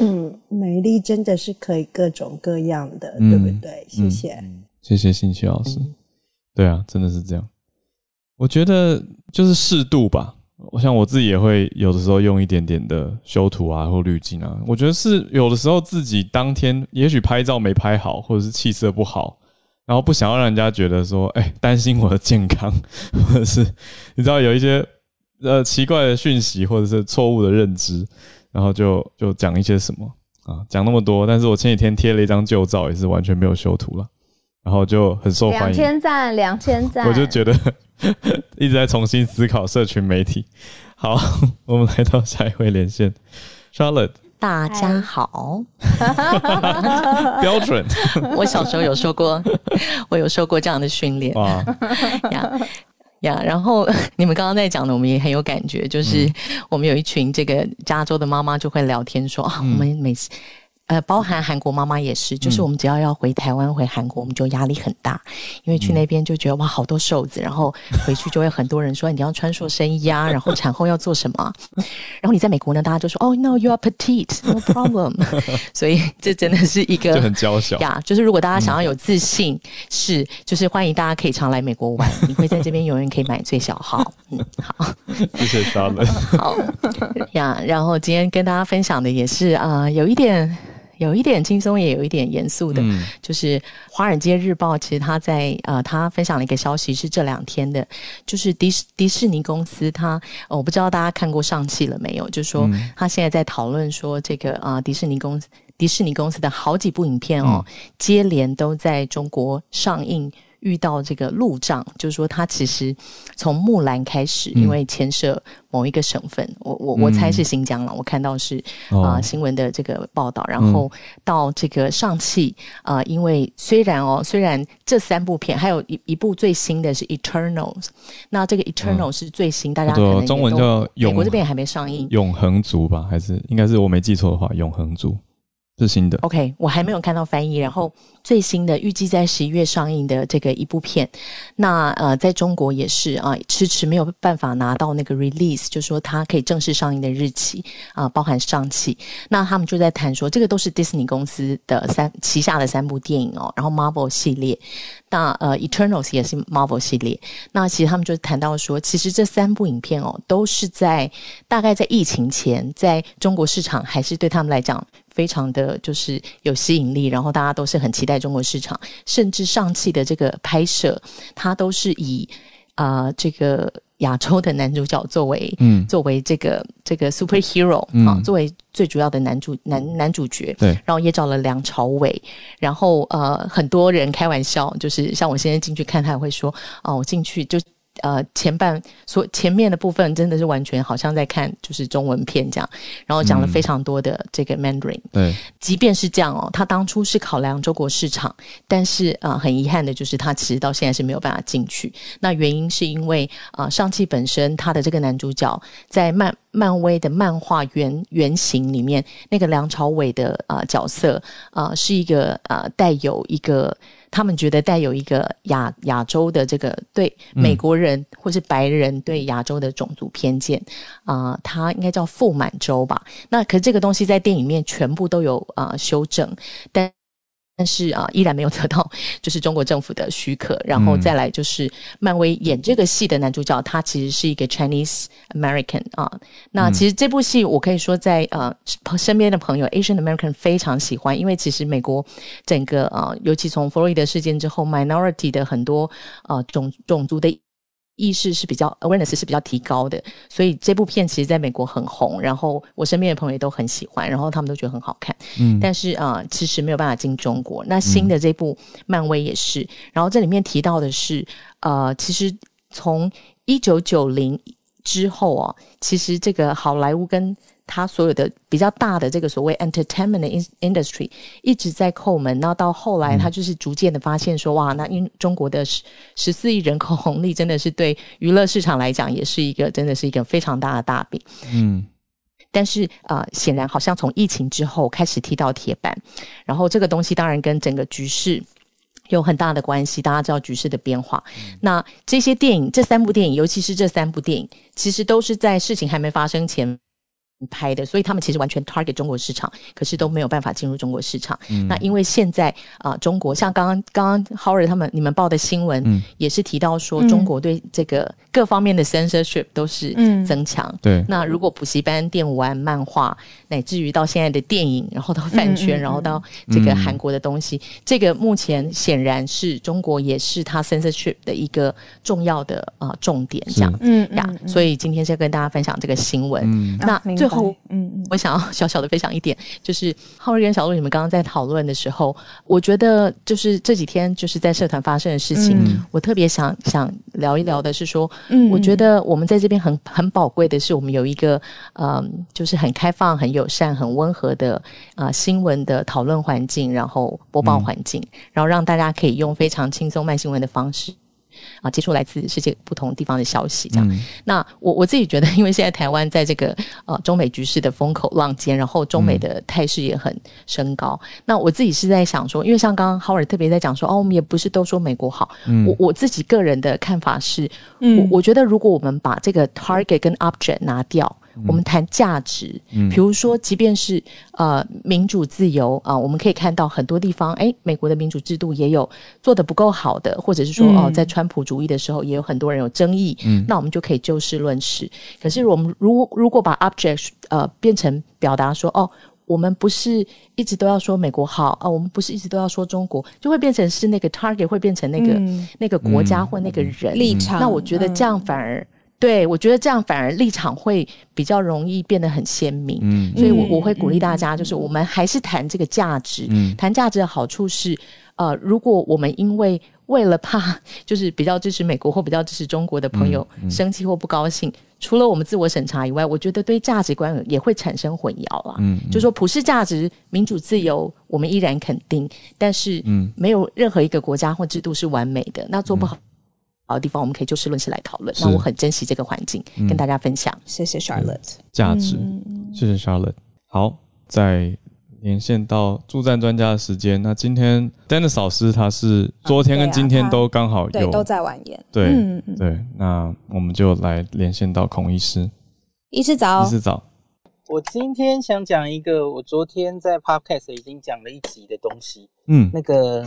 嗯，美丽真的是可以各种各样的，对不对？谢谢，谢谢信奇老师。对啊，真的是这样。我觉得就是适度吧。我想我自己也会有的时候用一点点的修图啊，或滤镜啊。我觉得是有的时候自己当天也许拍照没拍好，或者是气色不好，然后不想要让人家觉得说，哎，担心我的健康，或者是你知道有一些呃奇怪的讯息，或者是错误的认知，然后就就讲一些什么啊，讲那么多。但是我前几天贴了一张旧照，也是完全没有修图了，然后就很受欢迎，两千赞，两千赞，我就觉得。一直在重新思考社群媒体。好，我们来到下一位连线，Charlotte。大家好，标准。我小时候有受过，我有受过这样的训练。哇呀呀！然后你们刚刚在讲的，我们也很有感觉，就是我们有一群这个加州的妈妈就会聊天说啊，我们每次。呃，包含韩国妈妈也是，就是我们只要要回台湾、回韩国，我们就压力很大，因为去那边就觉得哇，好多瘦子，然后回去就会很多人说你要穿塑身衣啊，然后产后要做什么，然后你在美国呢，大家就说哦，no，you are petite，no problem，所以这真的是一个就很娇小呀。就是如果大家想要有自信，是就是欢迎大家可以常来美国玩，你会在这边永远可以买最小号。嗯，好，谢谢沙伦。好呀，然后今天跟大家分享的也是啊，有一点。有一点轻松，也有一点严肃的，就是《华尔街日报》其实他在呃，他分享了一个消息，是这两天的，就是迪士迪士尼公司，他我不知道大家看过上汽了没有，就是说他现在在讨论说这个啊，迪士尼公司迪士尼公司的好几部影片哦，接连都在中国上映遇到这个路障，就是说它其实从木兰开始，因为牵涉某一个省份，我我我猜是新疆了。我看到是啊新闻的这个报道，然后到这个上汽啊，因为虽然哦，虽然这三部片还有一一部最新的是 Eternals，那这个 Eternals 是最新，大家可能中文叫美国这边还没上映，永恒族吧？还是应该是我没记错的话，永恒族。是新的，OK，我还没有看到翻译。然后最新的预计在十一月上映的这个一部片，那呃，在中国也是啊，迟迟没有办法拿到那个 release，就说它可以正式上映的日期啊，包含上期。那他们就在谈说，这个都是 Disney 公司的三旗下的三部电影哦，然后 Marvel 系列。那呃，Eternals 也是 Marvel 系列。那其实他们就谈到说，其实这三部影片哦，都是在大概在疫情前，在中国市场还是对他们来讲非常的就是有吸引力，然后大家都是很期待中国市场，甚至上汽的这个拍摄，它都是以啊这个。亚洲的男主角作为，嗯，作为这个这个 superhero 啊，作为最主要的男主男男主角，对，然后也找了梁朝伟，然后呃，很多人开玩笑，就是像我现在进去看，他也会说，哦，我进去就。呃，前半所前面的部分真的是完全好像在看就是中文片这样，然后讲了非常多的这个 Mandarin。对，即便是这样哦，他当初是考量中国市场，但是啊，很遗憾的就是他其实到现在是没有办法进去。那原因是因为啊，上汽本身他的这个男主角在漫漫威的漫画原原型里面，那个梁朝伟的啊角色啊，是一个啊带有一个。他们觉得带有一个亚亚洲的这个对美国人或是白人对亚洲的种族偏见啊，他应该叫傅满洲吧？那可是这个东西在电影面全部都有啊修正，但。但是啊，依然没有得到就是中国政府的许可。然后再来就是漫威演这个戏的男主角，他其实是一个 Chinese American 啊。那其实这部戏我可以说在呃身边的朋友 Asian American 非常喜欢，因为其实美国整个啊，尤其从弗洛伊德事件之后，minority 的很多呃种种族的。意识是比较 awareness 是比较提高的，所以这部片其实在美国很红，然后我身边的朋友也都很喜欢，然后他们都觉得很好看。嗯，但是啊，其实没有办法进中国。那新的这部漫威也是，然后这里面提到的是，呃，其实从一九九零之后啊，其实这个好莱坞跟他所有的比较大的这个所谓 entertainment industry 一直在扣门，那到后来他就是逐渐的发现说，哇，那因中国的十十四亿人口红利真的是对娱乐市场来讲也是一个真的是一个非常大的大饼。嗯，但是啊，显然好像从疫情之后开始踢到铁板，然后这个东西当然跟整个局势有很大的关系。大家知道局势的变化，那这些电影这三部电影，尤其是这三部电影，其实都是在事情还没发生前。拍的，所以他们其实完全 target 中国市场，可是都没有办法进入中国市场。那因为现在啊，中国像刚刚刚刚 Howard 他们你们报的新闻，也是提到说中国对这个各方面的 censorship 都是增强。对，那如果补习班、电玩、漫画，乃至于到现在的电影，然后到饭圈，然后到这个韩国的东西，这个目前显然是中国也是它 censorship 的一个重要的啊重点。这样，嗯呀，所以今天先跟大家分享这个新闻。那最后，嗯，我想要小小的分享一点，就是浩瑞跟小鹿，你们刚刚在讨论的时候，我觉得就是这几天就是在社团发生的事情，我特别想想聊一聊的是说，嗯，我觉得我们在这边很很宝贵的是，我们有一个嗯，就是很开放、很友善、很温和的啊新闻的讨论环境，然后播报环境，然后让大家可以用非常轻松慢新闻的方式。啊，接触来自世界不同地方的消息，这样。那我我自己觉得，因为现在台湾在这个呃中美局势的风口浪尖，然后中美的态势也很升高。那我自己是在想说，因为像刚刚 Howard 特别在讲说，哦，我们也不是都说美国好。我我自己个人的看法是，我我觉得如果我们把这个 target 跟 object 拿掉。我们谈价值，比如说，即便是呃民主自由啊，我们可以看到很多地方，哎，美国的民主制度也有做的不够好的，或者是说哦，在川普主义的时候，也有很多人有争议，嗯那我们就可以就事论事。可是我们如如果把 object 呃变成表达说，哦，我们不是一直都要说美国好啊，我们不是一直都要说中国，就会变成是那个 target 会变成那个那个国家或那个人立场。那我觉得这样反而。对，我觉得这样反而立场会比较容易变得很鲜明。嗯，所以我我会鼓励大家，就是我们还是谈这个价值。嗯，谈价值的好处是，呃，如果我们因为为了怕就是比较支持美国或比较支持中国的朋友生气或不高兴，除了我们自我审查以外，我觉得对价值观也会产生混淆了。嗯，就说普世价值、民主自由，我们依然肯定，但是嗯，没有任何一个国家或制度是完美的。那做不好好的地方，我们可以就事论事来讨论。那我很珍惜这个环境，跟大家分享。谢谢 Charlotte，价值，谢谢 Charlotte。好，在。连线到助战专家的时间。那今天 Dennis 老师他是昨天跟今天都刚好有都在晚宴。对对，那我们就来连线到孔医师。医师早，医师早。我今天想讲一个，我昨天在 Podcast 已经讲了一集的东西。嗯，那个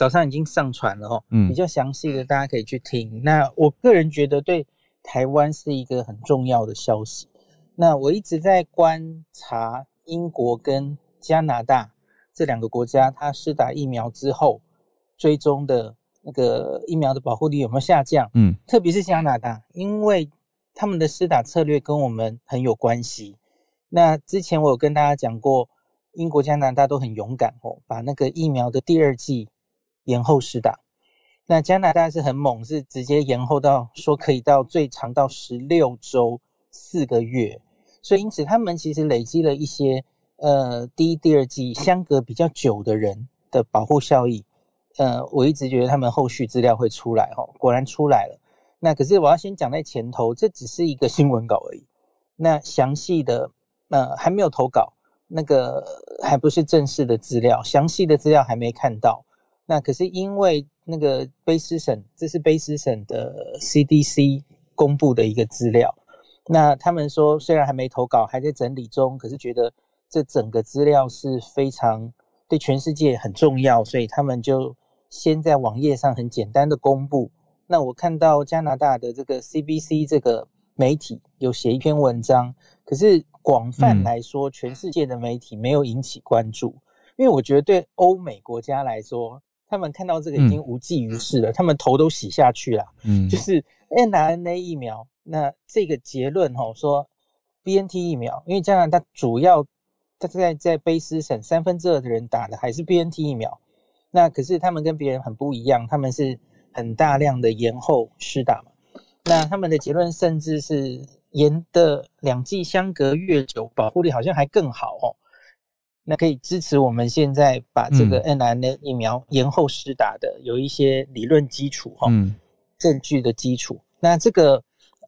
早上已经上传了哦。嗯，比较详细的大家可以去听。那我个人觉得对台湾是一个很重要的消息。那我一直在观察英国跟加拿大这两个国家，它施打疫苗之后，追踪的那个疫苗的保护力有没有下降？嗯，特别是加拿大，因为他们的施打策略跟我们很有关系。那之前我有跟大家讲过，英国、加拿大都很勇敢哦，把那个疫苗的第二剂延后施打。那加拿大是很猛，是直接延后到说可以到最长到十六周四个月。所以因此他们其实累积了一些。呃，第一、第二季相隔比较久的人的保护效益，呃，我一直觉得他们后续资料会出来哈，果然出来了。那可是我要先讲在前头，这只是一个新闻稿而已。那详细的呃还没有投稿，那个还不是正式的资料，详细的资料还没看到。那可是因为那个卑诗省，这是卑诗省的 CDC 公布的一个资料。那他们说虽然还没投稿，还在整理中，可是觉得。这整个资料是非常对全世界很重要，所以他们就先在网页上很简单的公布。那我看到加拿大的这个 CBC 这个媒体有写一篇文章，可是广泛来说，全世界的媒体没有引起关注，因为我觉得对欧美国家来说，他们看到这个已经无济于事了，他们头都洗下去了。嗯，就是 mRNA 疫苗，那这个结论哈说 BNT 疫苗，因为加拿大主要他在在卑诗省三分之二的人打的还是 BNT 疫苗，那可是他们跟别人很不一样，他们是很大量的延后施打嘛。那他们的结论甚至是延的两剂相隔越久，保护力好像还更好哦。那可以支持我们现在把这个 n r n 疫苗延后施打的有一些理论基础哈，证据的基础。那这个。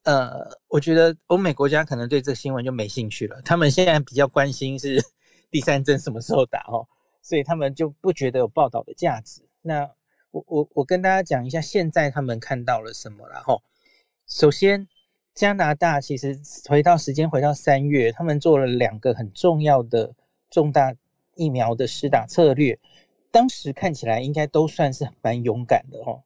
呃，我觉得欧美国家可能对这个新闻就没兴趣了。他们现在比较关心是 第三针什么时候打哦，所以他们就不觉得有报道的价值。那我我我跟大家讲一下，现在他们看到了什么了哈。首先，加拿大其实回到时间回到三月，他们做了两个很重要的重大疫苗的施打策略，当时看起来应该都算是蛮勇敢的哈。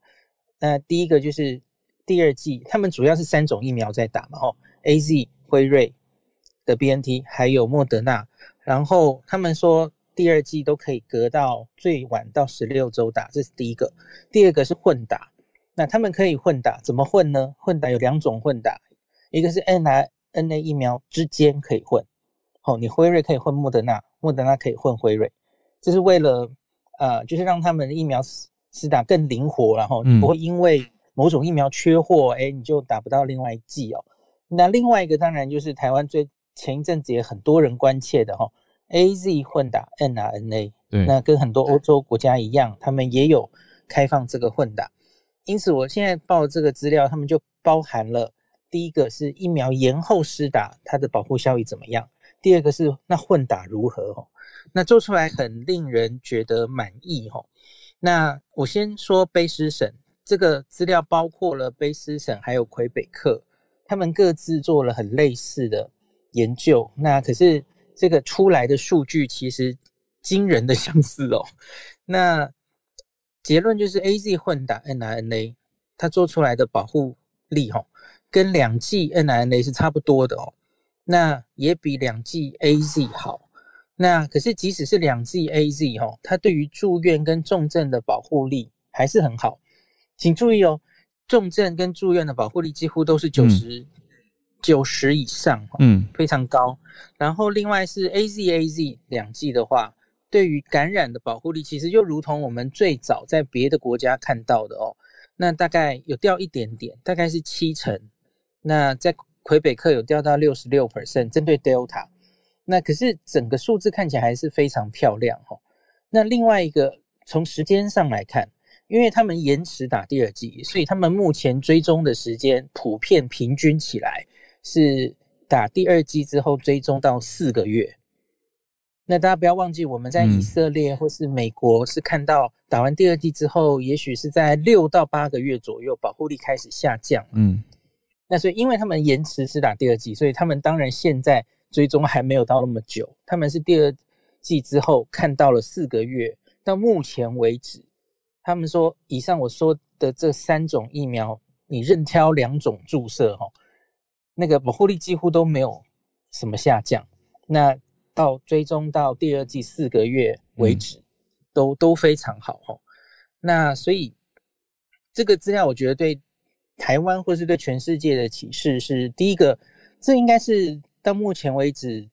那第一个就是。第二季，他们主要是三种疫苗在打嘛，吼，A Z、辉瑞的 B N T，还有莫德纳。然后他们说第二季都可以隔到最晚到十六周打，这是第一个。第二个是混打，那他们可以混打，怎么混呢？混打有两种混打，一个是 N I N A 疫苗之间可以混，哦，你辉瑞可以混莫德纳，莫德纳可以混辉瑞，这是为了呃，就是让他们的疫苗施打更灵活，然后你不会因为某种疫苗缺货，哎，你就打不到另外一剂哦。那另外一个当然就是台湾最前一阵子也很多人关切的哈，A Z 混打 n R N A。对，那跟很多欧洲国家一样，他们也有开放这个混打。因此，我现在报这个资料，他们就包含了第一个是疫苗延后施打，它的保护效益怎么样？第二个是那混打如何？哦，那做出来很令人觉得满意哦。那我先说卑诗省。这个资料包括了卑诗省还有魁北克，他们各自做了很类似的研究。那可是这个出来的数据其实惊人的相似哦。那结论就是 A Z 混打 n R N A，它做出来的保护力哈，跟两剂 n R N A 是差不多的哦。那也比两剂 A Z 好。那可是即使是两剂 A Z 哈，它对于住院跟重症的保护力还是很好。请注意哦，重症跟住院的保护力几乎都是九十九十以上，嗯，非常高。然后另外是 A Z A Z 两剂的话，对于感染的保护力其实就如同我们最早在别的国家看到的哦，那大概有掉一点点，大概是七成。那在魁北克有掉到六十六 percent，针对 Delta。那可是整个数字看起来还是非常漂亮哈。那另外一个从时间上来看。因为他们延迟打第二剂，所以他们目前追踪的时间普遍平均起来是打第二剂之后追踪到四个月。那大家不要忘记，我们在以色列或是美国是看到打完第二剂之后，也许是在六到八个月左右保护力开始下降。嗯，那所以因为他们延迟是打第二剂，所以他们当然现在追踪还没有到那么久。他们是第二剂之后看到了四个月，到目前为止。他们说，以上我说的这三种疫苗，你任挑两种注射，哈，那个保护力几乎都没有什么下降。那到追踪到第二季四个月为止，都都非常好，哈。那所以这个资料，我觉得对台湾或是对全世界的启示是：第一个，这应该是到目前为止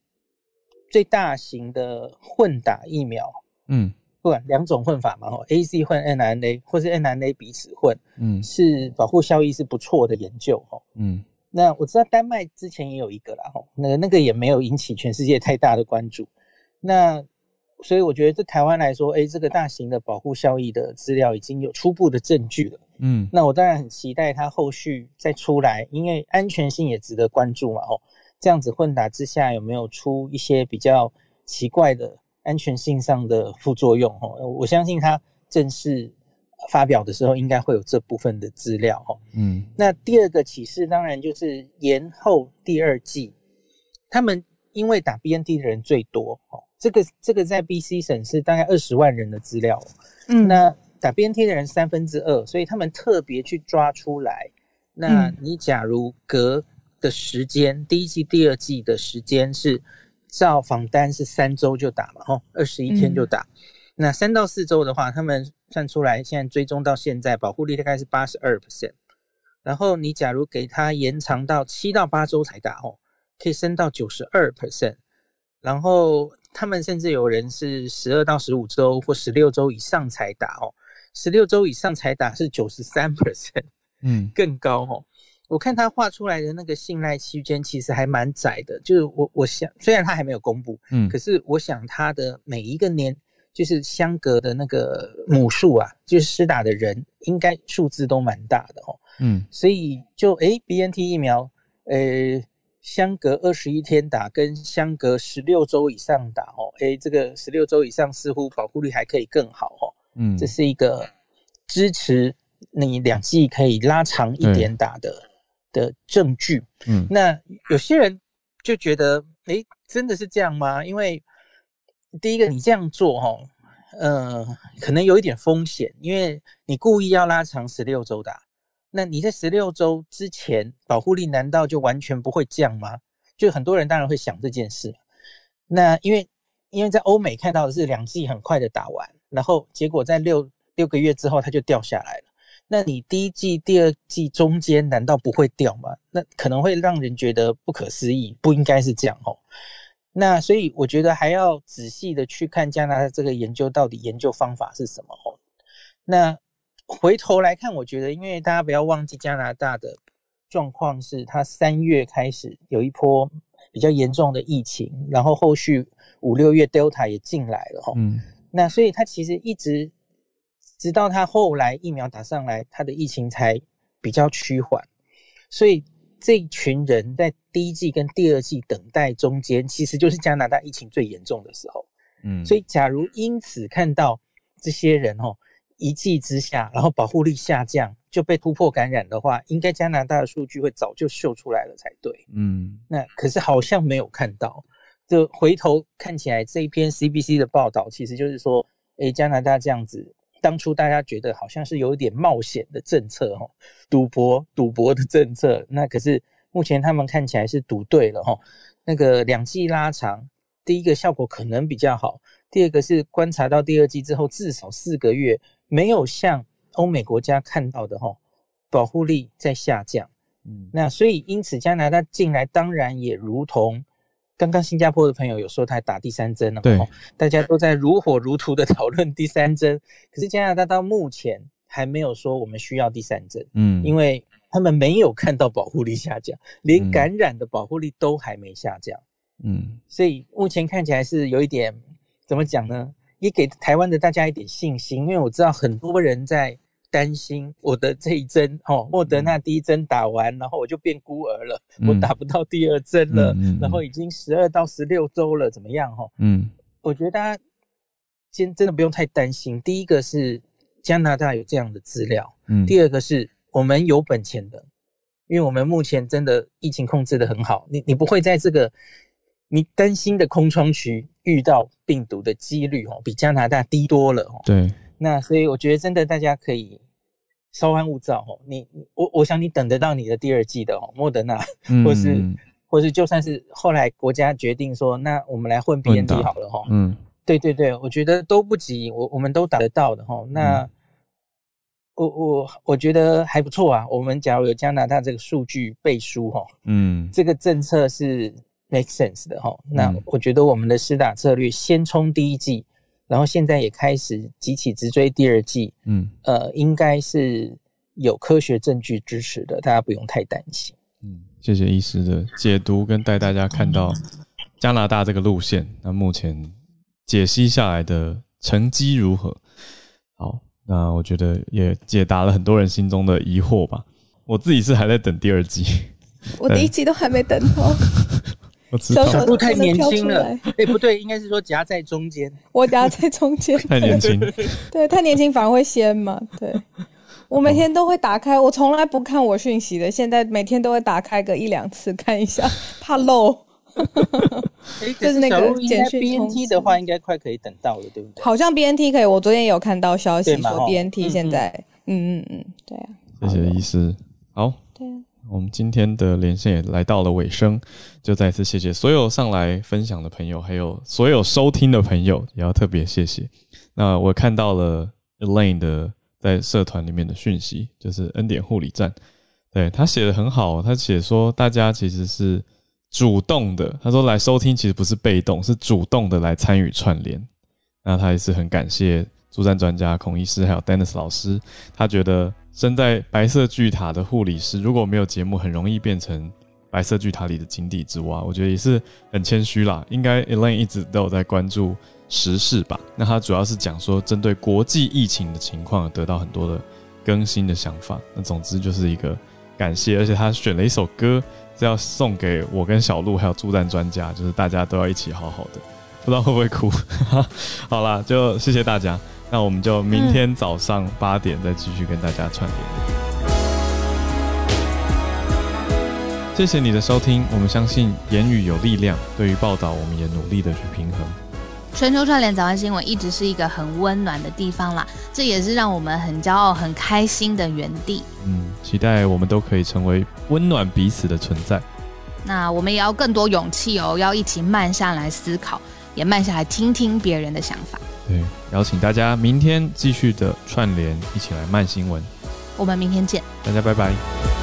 最大型的混打疫苗，嗯。不管两种混法嘛，哦，A C 混 N R A，或是 N R A 彼此混，嗯，是保护效益是不错的研究，哦，嗯，那我知道丹麦之前也有一个啦，哦，那个那个也没有引起全世界太大的关注，那所以我觉得对台湾来说，哎，这个大型的保护效益的资料已经有初步的证据了，嗯，那我当然很期待它后续再出来，因为安全性也值得关注嘛，吼，这样子混打之下有没有出一些比较奇怪的？安全性上的副作用，哦，我相信它正式发表的时候，应该会有这部分的资料，哦，嗯。那第二个启示当然就是延后第二季，他们因为打 BNT 的人最多，哦，这个这个在 BC 省是大概二十万人的资料，嗯。那打 BNT 的人三分之二，所以他们特别去抓出来。那你假如隔的时间，第一季、第二季的时间是。照访单是三周就打嘛，吼，二十一天就打。那三到四周的话，他们算出来，现在追踪到现在，保护力大概是八十二 percent。然后你假如给他延长到七到八周才打，吼，可以升到九十二 percent。然后他们甚至有人是十二到十五周或十六周以上才打，哦，十六周以上才打是九十三 percent，嗯，更高，哦。我看他画出来的那个信赖区间其实还蛮窄的，就是我我想虽然他还没有公布，嗯，可是我想他的每一个年就是相隔的那个母数啊，就是施打的人应该数字都蛮大的哦，嗯，所以就诶 b N T 疫苗，呃，相隔二十一天打跟相隔十六周以上打哦，诶，这个十六周以上似乎保护率还可以更好哦，嗯，这是一个支持你两剂可以拉长一点打的。的证据，嗯，那有些人就觉得，哎，真的是这样吗？因为第一个，你这样做，哈，呃，可能有一点风险，因为你故意要拉长十六周打，那你在十六周之前保护力难道就完全不会降吗？就很多人当然会想这件事。那因为因为在欧美看到的是两剂很快的打完，然后结果在六六个月之后它就掉下来了。那你第一季、第二季中间难道不会掉吗？那可能会让人觉得不可思议，不应该是这样哦。那所以我觉得还要仔细的去看加拿大这个研究到底研究方法是什么哦。那回头来看，我觉得因为大家不要忘记加拿大的状况是，它三月开始有一波比较严重的疫情，然后后续五六月 Delta 也进来了哈。嗯。那所以它其实一直。直到它后来疫苗打上来，它的疫情才比较趋缓，所以这群人在第一季跟第二季等待中间，其实就是加拿大疫情最严重的时候。嗯，所以假如因此看到这些人哦一剂之下，然后保护力下降就被突破感染的话，应该加拿大的数据会早就秀出来了才对。嗯，那可是好像没有看到，就回头看起来这一篇 CBC 的报道，其实就是说，诶，加拿大这样子。当初大家觉得好像是有一点冒险的政策，哈，赌博赌博的政策。那可是目前他们看起来是赌对了，哈。那个两季拉长，第一个效果可能比较好，第二个是观察到第二季之后至少四个月没有像欧美国家看到的，哈，保护力在下降。嗯，那所以因此加拿大进来当然也如同刚刚新加坡的朋友有说他打第三针了，对，大家都在如火如荼的讨论第三针。可是加拿大到目前还没有说我们需要第三针，嗯，因为他们没有看到保护力下降，连感染的保护力都还没下降，嗯，所以目前看起来是有一点怎么讲呢？也给台湾的大家一点信心，因为我知道很多人在。担心我的这一针哦，莫德纳第一针打完，然后我就变孤儿了，我打不到第二针了，然后已经十二到十六周了，怎么样哈？嗯，我觉得大家先真的不用太担心。第一个是加拿大有这样的资料，嗯，第二个是我们有本钱的，因为我们目前真的疫情控制的很好，你你不会在这个你担心的空窗区遇到病毒的几率哦，比加拿大低多了哦。对，那所以我觉得真的大家可以。稍安勿躁哦，你我我想你等得到你的第二季的哦，莫德纳，或是或是就算是后来国家决定说，那我们来混 B N T 好了哈，嗯，对对对，我觉得都不急，我我们都打得到的哈。那我我我觉得还不错啊。我们假如有加拿大这个数据背书哈，嗯，这个政策是 make sense 的哈。那我觉得我们的施打策略先冲第一季。然后现在也开始急起直追第二季，嗯，呃，应该是有科学证据支持的，大家不用太担心。嗯，谢谢医师的解读跟带大家看到加拿大这个路线，那目前解析下来的成绩如何？好，那我觉得也解答了很多人心中的疑惑吧。我自己是还在等第二季，我第一季都还没等到。小鹿太年轻了，哎，不对，应该是说夹在中间。我夹在中间，太年轻。对，太年轻反而会先嘛。对，我每天都会打开，我从来不看我讯息的，现在每天都会打开个一两次看一下，怕漏。就是那个简讯 BNT 的话，应该快可以等到了，对不对？好像 BNT 可以，我昨天有看到消息说 BNT 现在，嗯嗯嗯，对啊。谢谢医师，好。我们今天的连线也来到了尾声，就再次谢谢所有上来分享的朋友，还有所有收听的朋友，也要特别谢谢。那我看到了 Elaine 的在社团里面的讯息，就是恩典护理站，对他写的很好，他写说大家其实是主动的，他说来收听其实不是被动，是主动的来参与串联。那他也是很感谢助战专家孔医师还有 Dennis 老师，他觉得。身在白色巨塔的护理师，如果没有节目，很容易变成白色巨塔里的井底之蛙。我觉得也是很谦虚啦。应该 Elaine 一直都有在关注时事吧？那他主要是讲说，针对国际疫情的情况，得到很多的更新的想法。那总之就是一个感谢，而且他选了一首歌是要送给我跟小鹿还有助战专家，就是大家都要一起好好的。不知道会不会哭？好啦，就谢谢大家。那我们就明天早上八点再继续跟大家串联。谢谢你的收听，我们相信言语有力量。对于报道，我们也努力的去平衡。全球串联早安新闻一直是一个很温暖的地方啦，这也是让我们很骄傲、很开心的原地。嗯，期待我们都可以成为温暖彼此的存在。那我们也要更多勇气哦，要一起慢下来思考，也慢下来听听别人的想法。对，邀请大家明天继续的串联，一起来慢新闻。我们明天见，大家拜拜。